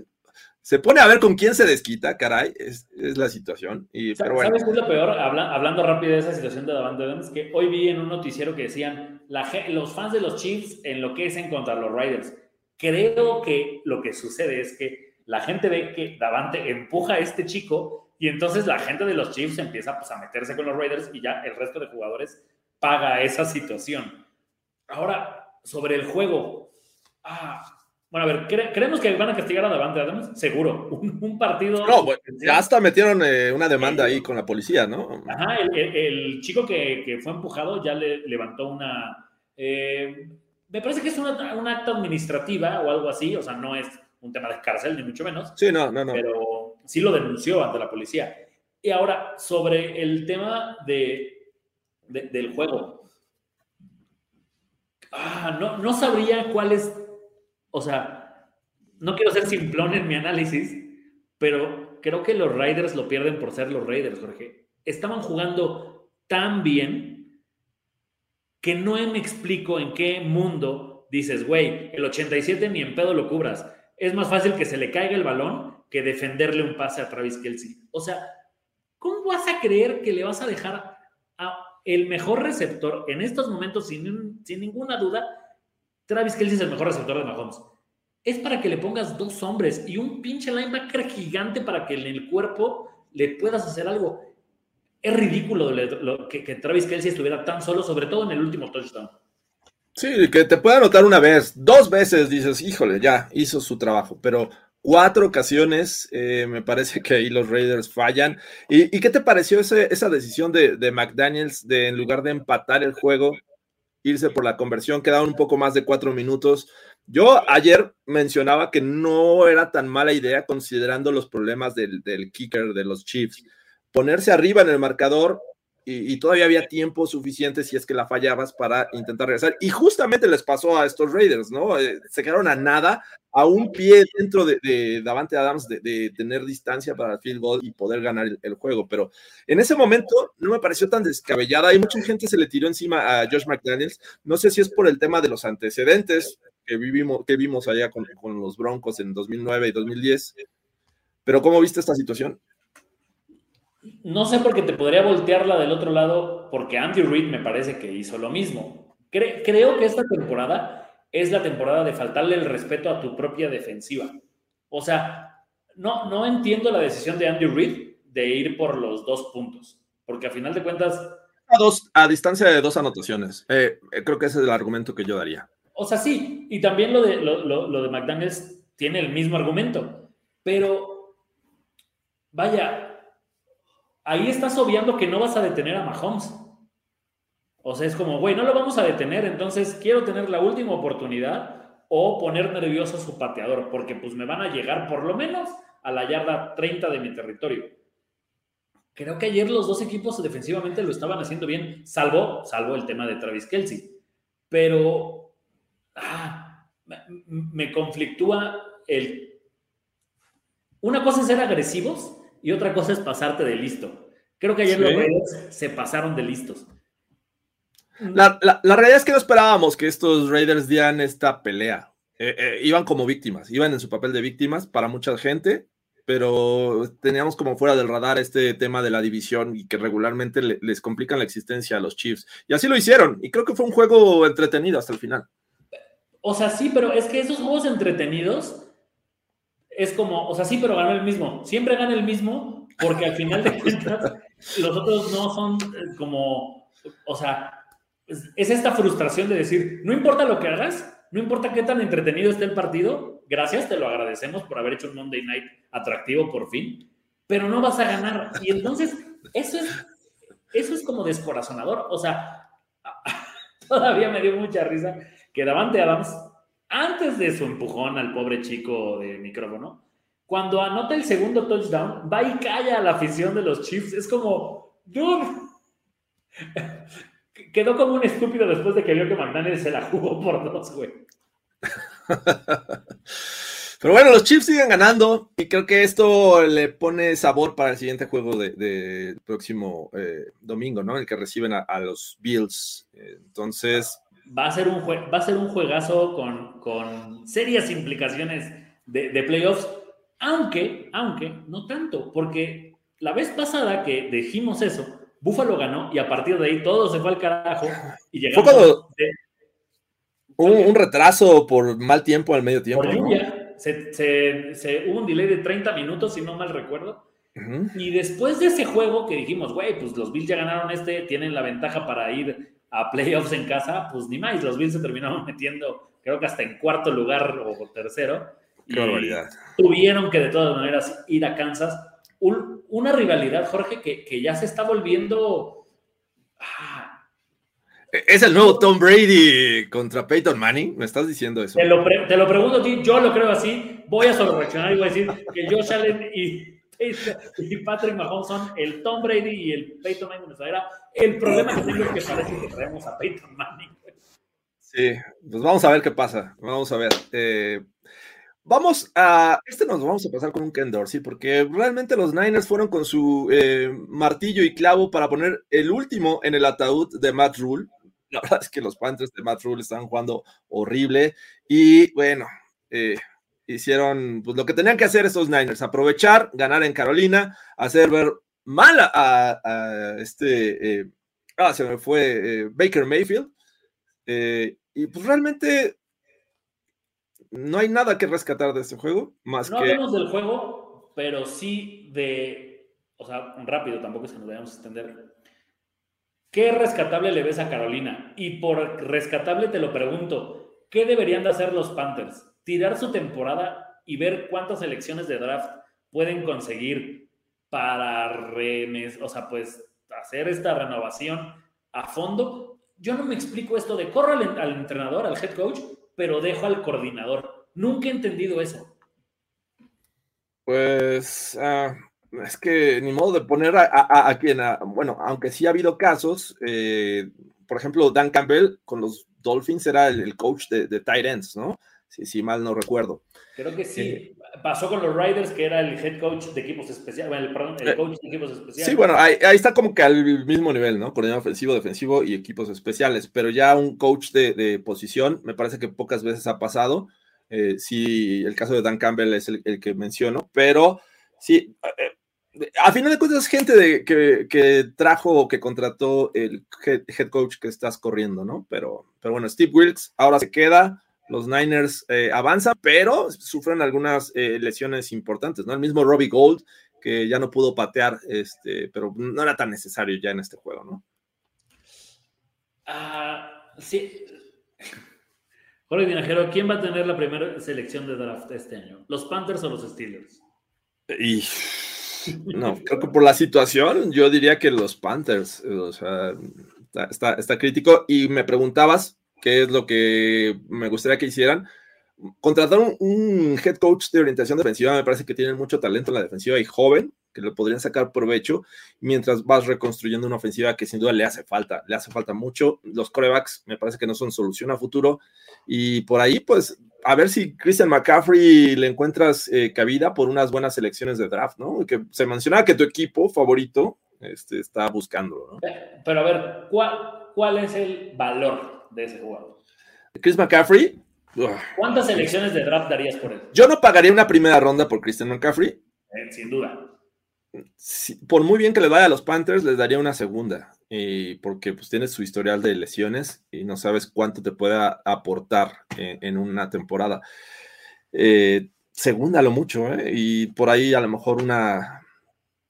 se pone a ver con quién se desquita, caray, es, es la situación. Y, pero bueno. ¿Sabes qué es lo peor? Habla, hablando rápido de esa situación de Davante Adams, que hoy vi en un noticiero que decían, la, los fans de los Chiefs enloquecen contra los Raiders. Creo que lo que sucede es que la gente ve que Davante empuja a este chico y entonces la gente de los Chiefs empieza pues, a meterse con los Raiders y ya el resto de jugadores paga esa situación. Ahora, sobre el juego. Ah, bueno, a ver, ¿cre ¿creemos que van a castigar a Davante Adams? Seguro. Un, un partido. No, bueno, ya hasta metieron eh, una demanda ahí con la policía, ¿no? Ajá, el, el, el chico que, que, fue empujado ya le levantó una. Eh, me parece que es una, una acta administrativa o algo así, o sea, no es un tema de cárcel, ni mucho menos. Sí, no, no, no. Pero sí lo denunció ante la policía. Y ahora, sobre el tema de, de del juego. Ah, no, no sabría cuál es. O sea, no quiero ser simplón en mi análisis, pero creo que los Raiders lo pierden por ser los Raiders, Jorge. Estaban jugando tan bien que no me explico en qué mundo dices, güey, el 87 ni en pedo lo cubras es más fácil que se le caiga el balón que defenderle un pase a Travis Kelsey. O sea, ¿cómo vas a creer que le vas a dejar a el mejor receptor en estos momentos, sin, sin ninguna duda? Travis Kelsey es el mejor receptor de Mahomes. Es para que le pongas dos hombres y un pinche linebacker gigante para que en el cuerpo le puedas hacer algo. Es ridículo lo, lo, que, que Travis Kelsey estuviera tan solo, sobre todo en el último touchdown. Sí, que te pueda anotar una vez, dos veces dices, híjole, ya hizo su trabajo, pero cuatro ocasiones. eh, me parece que ahí los Raiders fallan. ¿Y, qué te pareció esa decisión de, de McDaniels de en lugar de empatar el juego, irse por la conversión? Quedaban un poco más de cuatro minutos. Yo ayer mencionaba que no era tan mala idea considerando los problemas del, del kicker de los Chiefs. Ponerse arriba en el marcador y, y todavía había tiempo suficiente si es que la fallabas para intentar regresar. Y justamente les pasó a estos Raiders, ¿no? Eh, se quedaron a nada, a un pie dentro de, de Davante Adams de, de tener distancia para el field goal y poder ganar el, el juego. Pero en ese momento no me pareció tan descabellada y mucha gente se le tiró encima a Josh McDaniels. No sé si es por el tema de los antecedentes que, vivimos, que vimos allá con, con los Broncos en 2009 y 2010. Pero ¿cómo viste esta situación? No sé por qué te podría voltearla del otro lado, porque Andy Reid me parece que hizo lo mismo. Cre- creo que esta temporada es la temporada de faltarle el respeto a tu propia defensiva. O sea, no, no entiendo la decisión de Andy Reid de ir por los dos puntos, porque a final de cuentas, A, dos, a distancia de dos anotaciones. Eh, eh, creo que ese es el argumento que yo daría. o sea, sí, y también lo de, lo, lo- lo de McDaniels tiene el mismo argumento, pero vaya, ahí estás obviando que no vas a detener a Mahomes. O sea, es como, güey, no lo vamos a detener, entonces quiero tener la última oportunidad o poner nervioso a su pateador, porque pues me van a llegar por lo menos a la yarda 30 de mi territorio. Creo que ayer los dos equipos defensivamente lo estaban haciendo bien, salvo, salvo el tema de Travis Kelsey. Pero ah, me, conflictúa el... Una cosa es ser agresivos y otra cosa es pasarte de listo. Creo que ayer Sí. los Raiders se pasaron de listos. La, la- la realidad es que no esperábamos que estos Raiders dieran esta pelea. Eh, eh, iban como víctimas, iban en su papel de víctimas para mucha gente, pero teníamos como fuera del radar este tema de la división y que regularmente le- les complican la existencia a los Chiefs. Y así lo hicieron, y creo que fue un juego entretenido hasta el final. O sea, sí, pero es que esos juegos entretenidos es como, o sea, sí, pero ganó el mismo. Siempre gana el mismo porque al final de cuentas los otros no son eh, como, o sea, es, es esta frustración de decir, no importa lo que hagas, no importa qué tan entretenido esté el partido, gracias, te lo agradecemos por haber hecho un Monday Night atractivo por fin, pero no vas a ganar. Y entonces, eso es, eso es como descorazonador. O sea, todavía me dio mucha risa que Davante Adams, antes de su empujón al pobre chico de micrófono, cuando anota el segundo touchdown, va y calla a la afición de los Chiefs. Es como, dude. Quedó como un estúpido después de que vio que McDaniel se la jugó por dos, güey. Pero bueno, los Chiefs siguen ganando y creo que esto le pone sabor para el siguiente juego del de, próximo eh, domingo, ¿no? El que reciben a, los Bills. Entonces, Va a ser un, jue- va a ser un juegazo con, con serias implicaciones de, de playoffs, aunque, aunque, no tanto, porque la vez pasada que dijimos eso, Buffalo ganó y a partir de ahí todo se fue al carajo y llegamos cuando- de- un, un retraso por mal tiempo al medio tiempo. por ¿no? lluvia. Se, se- se- hubo un delay de 30 minutos, si no mal recuerdo. Y después de ese juego que dijimos, güey, pues los Bills ya ganaron este, tienen la ventaja para ir a playoffs en casa, pues ni más, los Bills se terminaron metiendo, creo que hasta en cuarto lugar o tercero. Qué Y barbaridad. Tuvieron que de todas maneras ir a Kansas. Un- una rivalidad, Jorge, que, que ya se está volviendo... Ah, Es el nuevo Tom Brady contra Peyton Manning. ¿Me estás diciendo eso? te, lo te lo pregunto a ti, yo lo creo así, voy a sobre reaccionar y voy a decir que Josh Allen y, y Patrick Mahomes son el Tom Brady y el Peyton Manning de nuestra. El problema que tengo es que parece que traemos a Peyton Manning. Sí, pues vamos a ver qué pasa. Vamos a ver. Eh, vamos a. Este nos vamos a pasar con un Ken Dorsey, porque realmente los Niners fueron con su eh, martillo y clavo para poner el último en el ataúd de Matt Rule. La verdad es que los Panthers de Matt Rule están jugando horrible. Y bueno, eh, hicieron pues, lo que tenían que hacer estos Niners: aprovechar, ganar en Carolina, hacer ver mal a, a este. eh, ah, se me fue eh, Baker Mayfield. Eh, y pues realmente no hay nada que rescatar de este juego, más No que hablemos del juego, pero sí de. O sea, rápido, tampoco es que nos vayamos a extender. ¿Qué rescatable le ves a Carolina? Y por rescatable te lo pregunto, ¿qué deberían de hacer los Panthers? ¿Tirar su temporada y ver cuántas elecciones de draft pueden conseguir para o sea, pues hacer esta renovación a fondo. Yo no me explico esto de corro al, entrenador, al head coach, pero dejo al coordinador. Nunca he entendido eso. Pues ah, es que ni modo de poner a, quien, a- bueno, aunque sí ha habido casos, eh, por ejemplo, Dan Campbell con los Dolphins era el, el coach de, de tight ends, ¿no? Si, si mal no recuerdo. Creo que sí. Pasó con los Riders, que era el head coach de equipos especiales, bueno, el, perdón, el Eh, coach de equipos especiales. Sí, bueno, ahí, ahí está como que al mismo nivel, ¿no? Coordinador ofensivo, defensivo y equipos especiales, pero ya un coach de, de posición, me parece que pocas veces ha pasado. Eh, sí, el caso de Dan Campbell es el, el que menciono, pero sí, eh, a final de cuentas es gente de, que, que trajo o que contrató el head, head coach que estás corriendo, ¿no? Pero, pero bueno, Steve Wilkes ahora se queda, los Niners eh, avanzan, pero sufren algunas eh, lesiones importantes, ¿no? El mismo Robbie Gold, que ya no pudo patear, este, pero no era tan necesario ya en este juego, ¿no? Ah, sí. Jorge Tinajero, ¿quién va a tener la primera selección de draft este año? ¿Los Panthers o los Steelers? Y no, creo que por la situación, yo diría que los Panthers, o sea, está, está, está crítico. Y me preguntabas qué es lo que me gustaría que hicieran. Contratar un, head coach de orientación defensiva, me parece que tienen mucho talento en la defensiva y joven, que le podrían sacar provecho mientras vas reconstruyendo una ofensiva que sin duda le hace falta, le hace falta mucho. Los corebacks me parece que no son solución a futuro y por ahí pues a ver si Christian McCaffrey le encuentras eh, cabida por unas buenas selecciones de draft, ¿no? Que se mencionaba que tu equipo favorito este, está buscándolo, ¿no? Pero a ver, ¿cuál, ¿cuál es el valor de ese jugador? Chris McCaffrey, ¿Cuántas selecciones de draft darías por él? yo no pagaría una primera ronda por Christian McCaffrey. Eh, sin duda. Si- por muy bien que le vaya a los Panthers, les daría una segunda, porque pues tienes su historial de lesiones y no sabes cuánto te pueda aportar en, en una temporada. Eh, segunda lo mucho, ¿eh? Y por ahí a lo mejor una,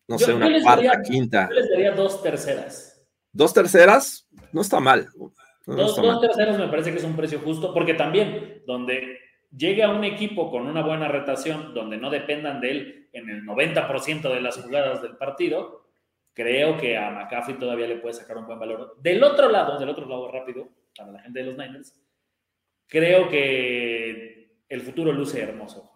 no Yo- sé, una cuarta, quinta. Yo les daría dos terceras. Dos terceras, no está mal. Dos, dos mal. terceras me parece que es un precio justo, porque también donde llegue a un equipo con una buena rotación, donde no dependan de él en el 90% de las jugadas del partido, creo que a McCaffrey todavía le puede sacar un buen valor. Del otro lado, del otro lado rápido, para la gente de los Niners, creo que el futuro luce hermoso.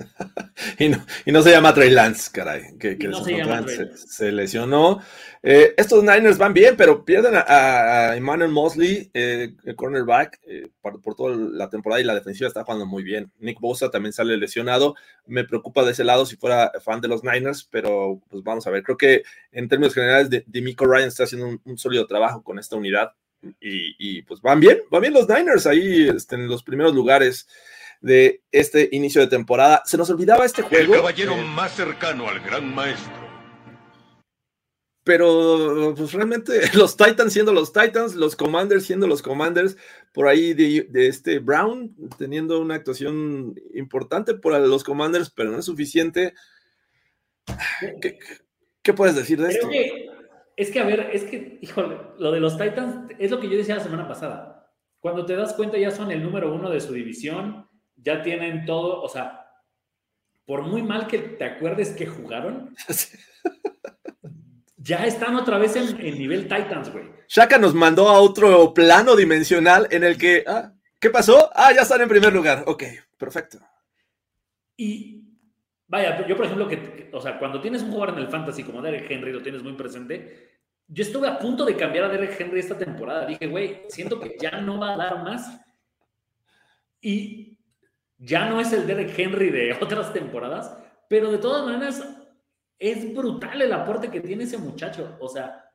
Y no, y no se llama Trey Lance, caray, que, que no se se, lesionó. Eh, estos Niners van bien, pero pierden a, Emmanuel Mosley, eh, el cornerback, eh, por, por toda la temporada y la defensiva está jugando muy bien. Nick Bosa también sale lesionado. Me preocupa de ese lado si fuera fan de los Niners, pero pues vamos a ver. Creo que en términos generales, de, Demico Ryan está haciendo un, un sólido trabajo con esta unidad y, y, pues van bien, van bien los Niners ahí este, en los primeros lugares de este inicio de temporada. Se nos olvidaba este El juego. caballero eh, más cercano al gran maestro. pero pues realmente los Titans siendo los Titans, los Commanders siendo los Commanders, por ahí de, de este Brown teniendo una actuación importante por los Commanders, pero no es suficiente. ¿Qué, qué puedes decir de Creo esto? que, es que, a ver, es que, híjole, lo de los Titans es lo que yo decía la semana pasada. Cuando te das cuenta, ya son el número uno de su división, ya tienen todo, o sea, por muy mal que te acuerdes que jugaron, ya están otra vez en, en nivel Titans, güey. Shaka nos mandó a otro plano dimensional en el que, ah, ¿qué pasó? Ah, ya están en primer lugar. Ok, perfecto. Y vaya, yo por ejemplo, que, que- o sea, cuando tienes un jugador en el fantasy como Derek Henry, lo tienes muy presente. Yo estuve a punto de cambiar a Derek Henry esta temporada. Dije, güey, siento que ya no va a dar más. Y ya no es el Derek Henry de otras temporadas, pero de todas maneras es brutal el aporte que tiene ese muchacho. O sea,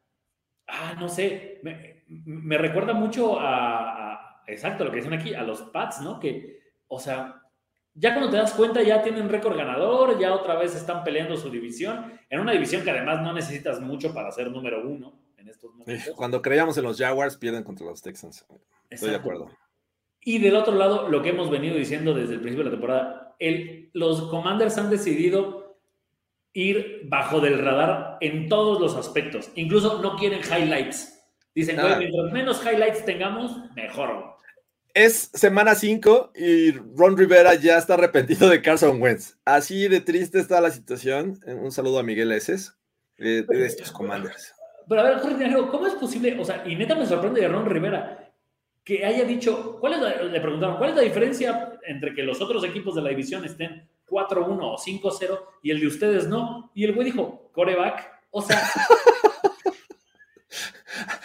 ah, no sé, me, me recuerda mucho a, a- exacto, lo que dicen aquí, a los Pats, ¿no? Que, o sea, ya cuando te das cuenta ya tienen récord ganador, ya otra vez están peleando su división, en una división que además no necesitas mucho para ser número uno en estos momentos. Cuando creíamos en los Jaguars, pierden contra los Texans. Estoy de acuerdo. Y del otro lado, lo que hemos venido diciendo desde el principio de la temporada, el, los Commanders han decidido ir bajo del radar en todos los aspectos. Incluso no quieren highlights. Dicen, Ah. mientras menos highlights tengamos, mejor. güey". es semana 5 y Ron Rivera ya está arrepentido de Carson Wentz. Así de triste está la situación. Un saludo a Miguel Eses eh, de estos Commanders. Pero a ver, Jorge ¿cómo es posible? O sea, y neta me sorprende de Ron Rivera que haya dicho, ¿cuál es la, le preguntaron, ¿cuál es la diferencia entre que los otros equipos de la división estén 4-1 o 5-0 y el de ustedes no? Y el güey dijo, coreback. O sea,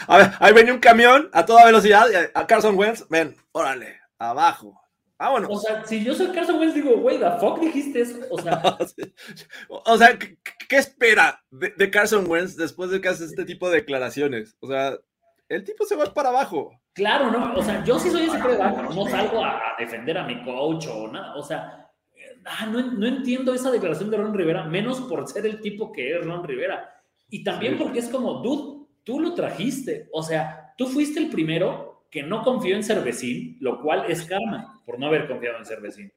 A ver, ahí venía un camión a toda velocidad, a Carson Wentz, ven, órale, abajo. Vámonos. o sea, si yo soy Carson Wentz, digo, güey, the fuck dijiste eso. O sea, O sea, ¿qué, qué espera de, de Carson Wentz después de que hace este tipo de declaraciones? O sea, el tipo se va para abajo. Claro, ¿no? O sea, yo sí soy ese coreback, no salgo a, defender a mi coach o nada. O sea, ah, no, no entiendo esa declaración de Ron Rivera, menos por ser el tipo que es Ron Rivera. Y también Sí. porque es como, dude, tú lo trajiste. O sea, tú fuiste el primero que no confió en Cervecín, lo cual es karma por no haber confiado en Cervecín.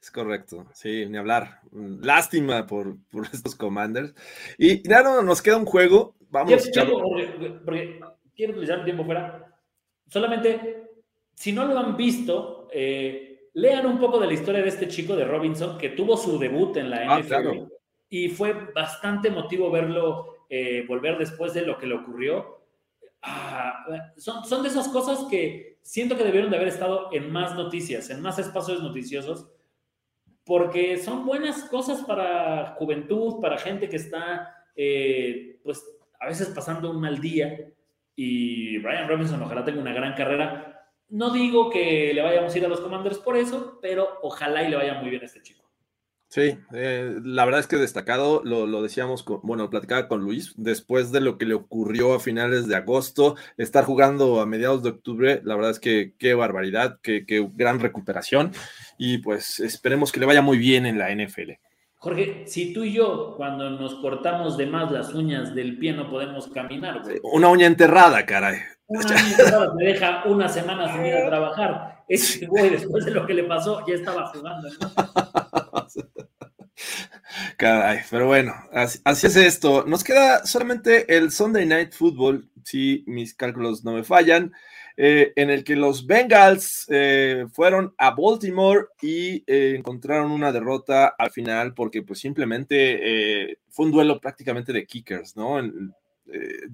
Es correcto, sí, ni hablar. Lástima por, por estos commanders. Y no nos queda un juego. Vamos a Quiero, quiero- porque, porque quiero utilizar mi tiempo fuera. Solamente, si no lo han visto, eh, lean un poco de la historia de este chico de Robinson que tuvo su debut en la Ah, NFL claro. y fue bastante emotivo verlo eh, volver después de lo que le ocurrió. Ah, son, son de esas cosas que siento que debieron de haber estado en más noticias, en más espacios noticiosos, porque son buenas cosas para juventud, para gente que está, eh, pues, a veces pasando un mal día. Y Brian Robinson ojalá tenga una gran carrera. No digo que le vayamos a ir a los Commanders por eso, pero ojalá y le vaya muy bien a este chico. Sí, eh, la verdad es que destacado, lo, decíamos, con, bueno, platicaba con Luis, después de lo que le ocurrió a finales de agosto, estar jugando a mediados de octubre, la verdad es que qué barbaridad, qué gran recuperación y pues esperemos que le vaya muy bien en la NFL. Jorge, si tú y yo, cuando nos cortamos de más las uñas del pie, no podemos caminar, güey. Una uña enterrada, caray. Una uña me deja una semana sin ir a trabajar. Ese güey, después de lo que le pasó, ya estaba jugando. ¿no? Caray, pero bueno, así, así, es esto. Nos queda solamente el Sunday Night Football, si mis cálculos no me fallan, eh, en el que los Bengals eh, fueron a Baltimore y eh, encontraron una derrota al final porque pues simplemente fue un duelo prácticamente de kickers, ¿no?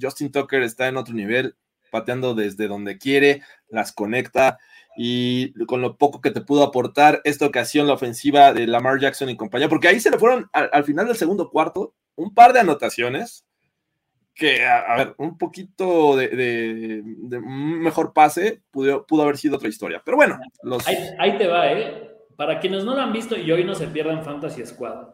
Justin Tucker está en otro nivel, pateando desde donde quiere, las conecta y con lo poco que te pudo aportar esta ocasión la ofensiva de Lamar Jackson y compañía, porque ahí se le fueron al final del segundo cuarto un par de anotaciones que, a, a ver, un poquito de, de, de, mejor pase pudo, pudo haber sido otra historia. Pero bueno, los... ahí, ahí, te va, ¿eh? Para quienes no lo han visto y hoy no se pierdan Fantasy Squad.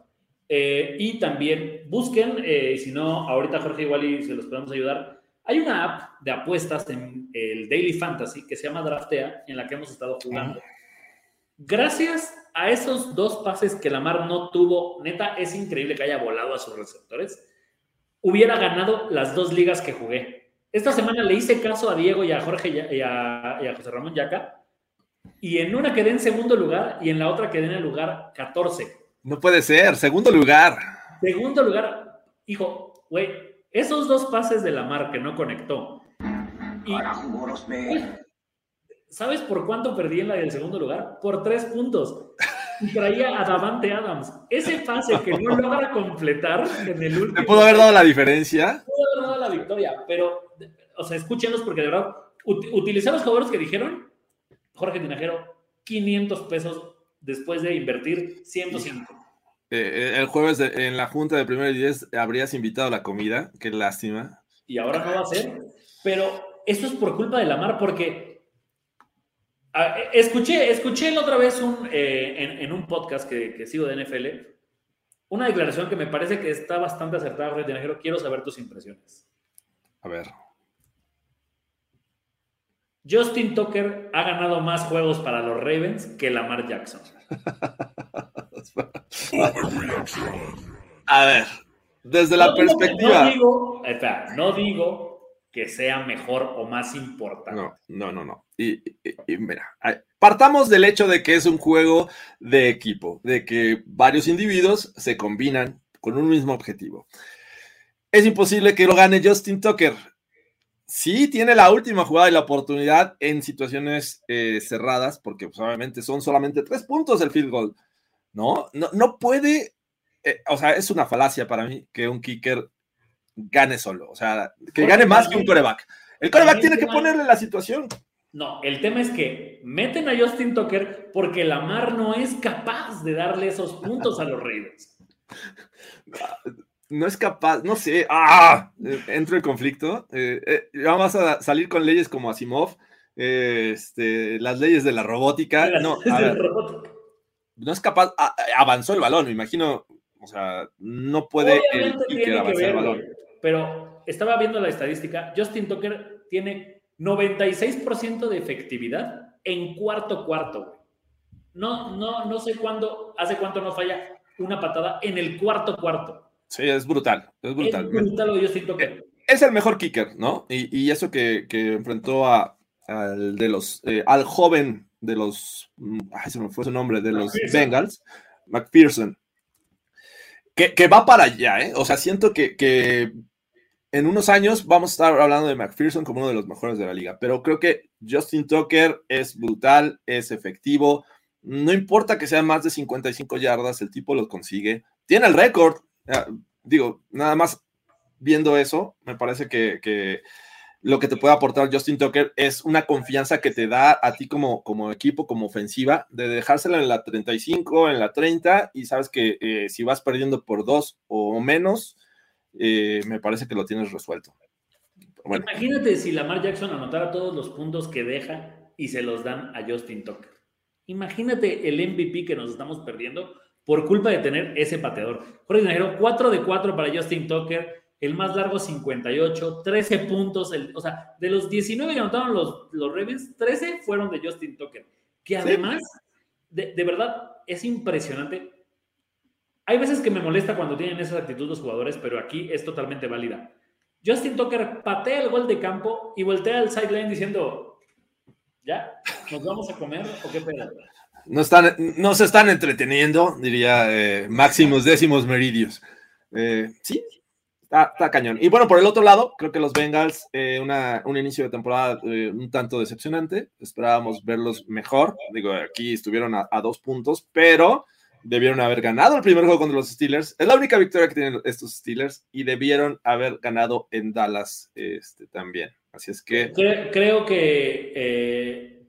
Eh, y también busquen, eh, si no, ahorita Jorge igual y se los podemos ayudar. Hay una app de apuestas en el Daily Fantasy que se llama Draftea, en la que hemos estado jugando. Gracias a esos dos pases que Lamar no tuvo, neta, es increíble que haya volado a sus receptores. Hubiera ganado las dos ligas que jugué. Esta semana le hice caso a Diego y a Jorge y a, y a José Ramón Yaca. Y en una quedé en segundo lugar y en la otra quedé en el lugar 14. No puede ser, segundo lugar. Segundo lugar, hijo, güey, esos dos pases de Lamar que no conectó. Y, los ve. ¿Sabes por cuánto perdí en la del segundo lugar? Por tres puntos. Y traía a Davante Adams. Ese pase que no logra completar en el último. ¿Me pudo haber dado la diferencia? Pudo haber dado la victoria, pero, o sea, escúchenos porque de verdad, ut utilicé los jugadores que dijeron, Jorge Tinajero, 500 pesos después de invertir 105. Eh, el jueves de, en la junta de primero y diez habrías invitado a la comida, qué lástima. Y ahora no va a ser, pero esto es por culpa de Lamar porque a, escuché, escuché la otra vez un, eh, en, en, un podcast que, que, sigo de NFL una declaración que me parece que está bastante acertada, Tinajero. Quiero saber tus impresiones. A ver. Justin Tucker ha ganado más juegos para los Ravens que Lamar Jackson. A ver, desde la no perspectiva. No digo, espera, no digo que sea mejor o más importante. No, no, no, no. Y, y, mira, partamos del hecho de que es un juego de equipo, de que varios individuos se combinan con un mismo objetivo. Es imposible que lo gane Justin Tucker. sí tiene la última jugada y la oportunidad en situaciones eh, cerradas, porque pues, obviamente son solamente tres puntos el field goal, ¿no? No, no puede, eh, o sea, es una falacia para mí que un kicker gane solo, o sea, que gane más que un coreback. El coreback tiene que ponerle la situación. No, el tema es que meten a Justin Tucker porque Lamar no es capaz de darle esos puntos a los Raiders. no es capaz, no sé, ¡ah! Entro en conflicto. Eh, eh, vamos a salir con leyes como Asimov, eh, este, las leyes de la robótica. Las no, a ver, robótica. no es capaz, a- avanzó el balón, me imagino, o sea, no puede el kicker tiene que avanzar el ver, balón. Pero estaba viendo la estadística. Justin Tucker tiene 96% de efectividad en cuarto cuarto. No, no, no sé cuándo, hace cuánto no falla una patada en el cuarto cuarto. Sí, es brutal, es brutal. Es brutal lo de Justin Tucker. es el mejor kicker, ¿no? Y, y eso que, que enfrentó a, al de los eh, al joven de los mm, ay, se me fue su nombre, de los McPherson. Bengals, McPherson. Que, que va para allá, ¿eh? O sea, siento que, que en unos años vamos a estar hablando de McPherson como uno de los mejores de la liga, pero creo que Justin Tucker es brutal, es efectivo, no importa que sean más de 55 yardas, el tipo lo consigue, tiene el récord, Ah, digo, nada más viendo eso, me parece que, que lo que te puede aportar Justin Tucker es una confianza que te da a ti como, como equipo, como ofensiva, de dejársela en la 35, en la 30, y sabes que eh, si vas perdiendo por dos o menos, eh, me parece que lo tienes resuelto. Bueno, Imagínate si Lamar Jackson anotara todos los puntos que deja y se los dan a Justin Tucker. Imagínate el MVP que nos estamos perdiendo por culpa de tener ese pateador. Jorge Tinajero, 4 de 4 para Justin Tucker, el más largo 58, 13 puntos, el- o sea, de los 19 que anotaron los, los Ravens, 13 fueron de Justin Tucker, que además, de, de verdad, es impresionante. Hay veces que me molesta cuando tienen esa actitud los jugadores, pero aquí es totalmente válida. Justin Tucker patea el gol de campo y voltea al sideline diciendo, ¿ya? ¿Nos vamos a comer o qué pedo? no, están, no se están entreteniendo, diría eh, Máximos Décimos Meridios. Eh, sí, está, cañón. Y bueno, por el otro lado, creo que los Bengals, eh, un inicio de temporada eh, un tanto decepcionante. Esperábamos verlos mejor. Digo, aquí estuvieron a dos puntos, pero debieron haber ganado el primer juego contra los Steelers. Es la única victoria que tienen estos Steelers y debieron haber ganado en Dallas este, también. Así es que Cre- creo que... eh,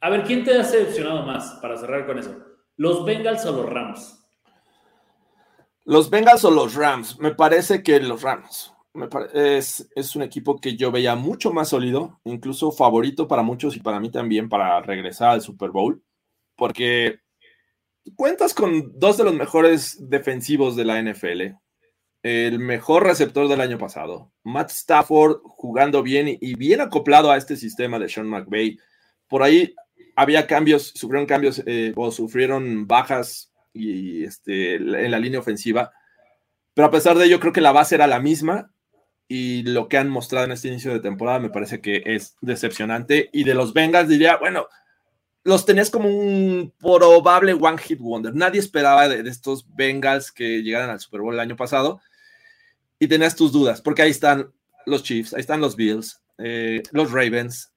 a ver, ¿quién te ha decepcionado más para cerrar con eso? ¿Los Bengals o los Rams? Los Bengals o los Rams, me parece que los Rams. Me es, es un equipo que yo veía mucho más sólido, incluso favorito para muchos y para mí también para regresar al Super Bowl, porque cuentas con dos de los mejores defensivos de la NFL, el mejor receptor del año pasado, Matt Stafford jugando bien y, bien acoplado a este sistema de Sean McVay. Por ahí había cambios, sufrieron cambios eh, o sufrieron bajas y este, en la línea ofensiva. Pero a pesar de ello, creo que la base era la misma y lo que han mostrado en este inicio de temporada me parece que es decepcionante. Y de los Bengals diría, bueno, los tenías como un probable one hit wonder. Nadie esperaba de, de estos Bengals que llegaran al Super Bowl el año pasado y tenías tus dudas, porque ahí están los Chiefs, ahí están los Bills, eh, los Ravens.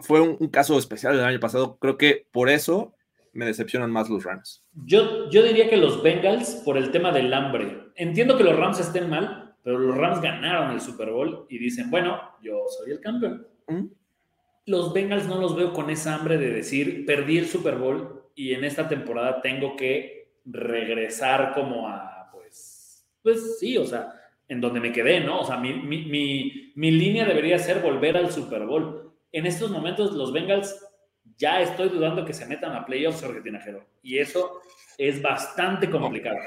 Fue un, un caso especial el año pasado. Creo que por eso me decepcionan más los Rams. Yo, yo diría que los Bengals por el tema del hambre. Entiendo que los Rams estén mal, pero los Rams ganaron el Super Bowl y dicen, bueno, yo soy el campeón. ¿Mm? Los Bengals no los veo con esa hambre de decir, perdí el Super Bowl y en esta temporada tengo que regresar como a, pues, pues sí, o sea, en donde me quedé, ¿no? O sea, mi, mi, mi, mi línea debería ser volver al Super Bowl. En estos momentos los Bengals ya estoy dudando que se metan a playoffs, Jorge Tinajero. Y eso es bastante complicado.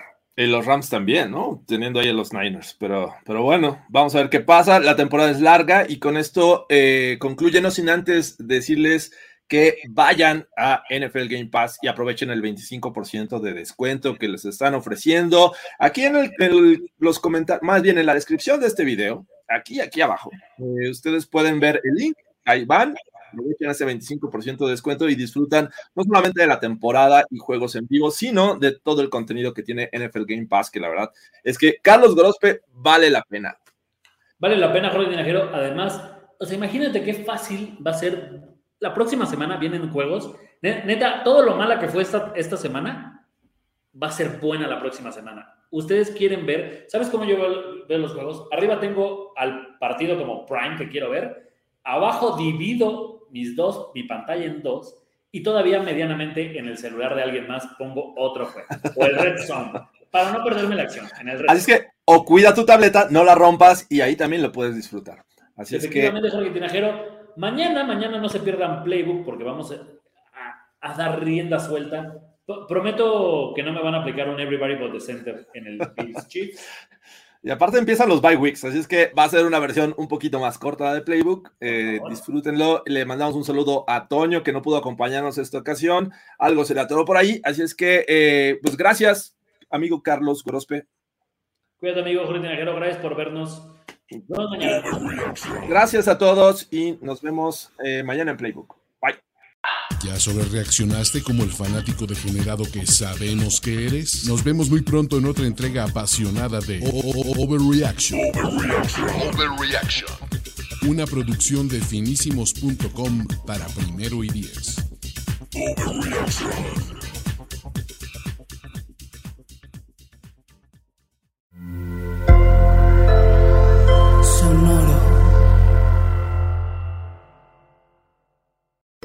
Y los Rams también, ¿no? Teniendo ahí a los Niners. Pero, pero bueno, vamos a ver qué pasa. La temporada es larga y con esto eh, concluye, no sin antes decirles que vayan a NFL Game Pass y aprovechen el 25% de descuento que les están ofreciendo. Aquí en el, los comentarios, más bien en la descripción de este video, aquí, aquí abajo, eh, ustedes pueden ver el link. Ahí van, aprovechen ese 25% de descuento y disfrutan no solamente de la temporada y juegos en vivo, sino de todo el contenido que tiene NFL Game Pass, que la verdad es que Carlos Grospe vale la pena. Vale la pena, Jorge Tinajero. Además, O sea, imagínate qué fácil va a ser. La próxima semana vienen juegos. Neta, todo lo mala que fue esta, esta semana va a ser buena la próxima semana. Ustedes quieren ver, ¿sabes cómo yo veo, los juegos? Arriba tengo al partido como Prime que quiero ver. Abajo divido mis dos, mi pantalla en dos y todavía medianamente en el celular de alguien más pongo otro juego o el Red Zone para no perderme la acción. En el Así es que o cuida tu tableta, no la rompas y ahí también lo puedes disfrutar. Así es que. Jorge Tinajero, mañana, mañana no se pierdan Playbook porque vamos a, dar rienda suelta. Prometo que no me van a aplicar un Everybody But the Center en el Bills Chiefs. Y aparte empiezan los bye weeks, así es que va a ser una versión un poquito más corta de Playbook. Eh, disfrútenlo. Le mandamos un saludo a Toño, que no pudo acompañarnos esta ocasión. Algo se le atoró por ahí. Así es que, eh, pues gracias, amigo Carlos Gorospe. Cuídate, amigo Jorge Tinajero. Gracias por vernos. Gracias a todos y nos vemos eh, mañana en Playbook. ¿Ya sobre reaccionaste como el fanático degenerado que sabemos que eres? Nos vemos muy pronto en otra entrega apasionada de Overreaction. Overreaction. Una producción de finísimos.com para primero y diez. Overreaction.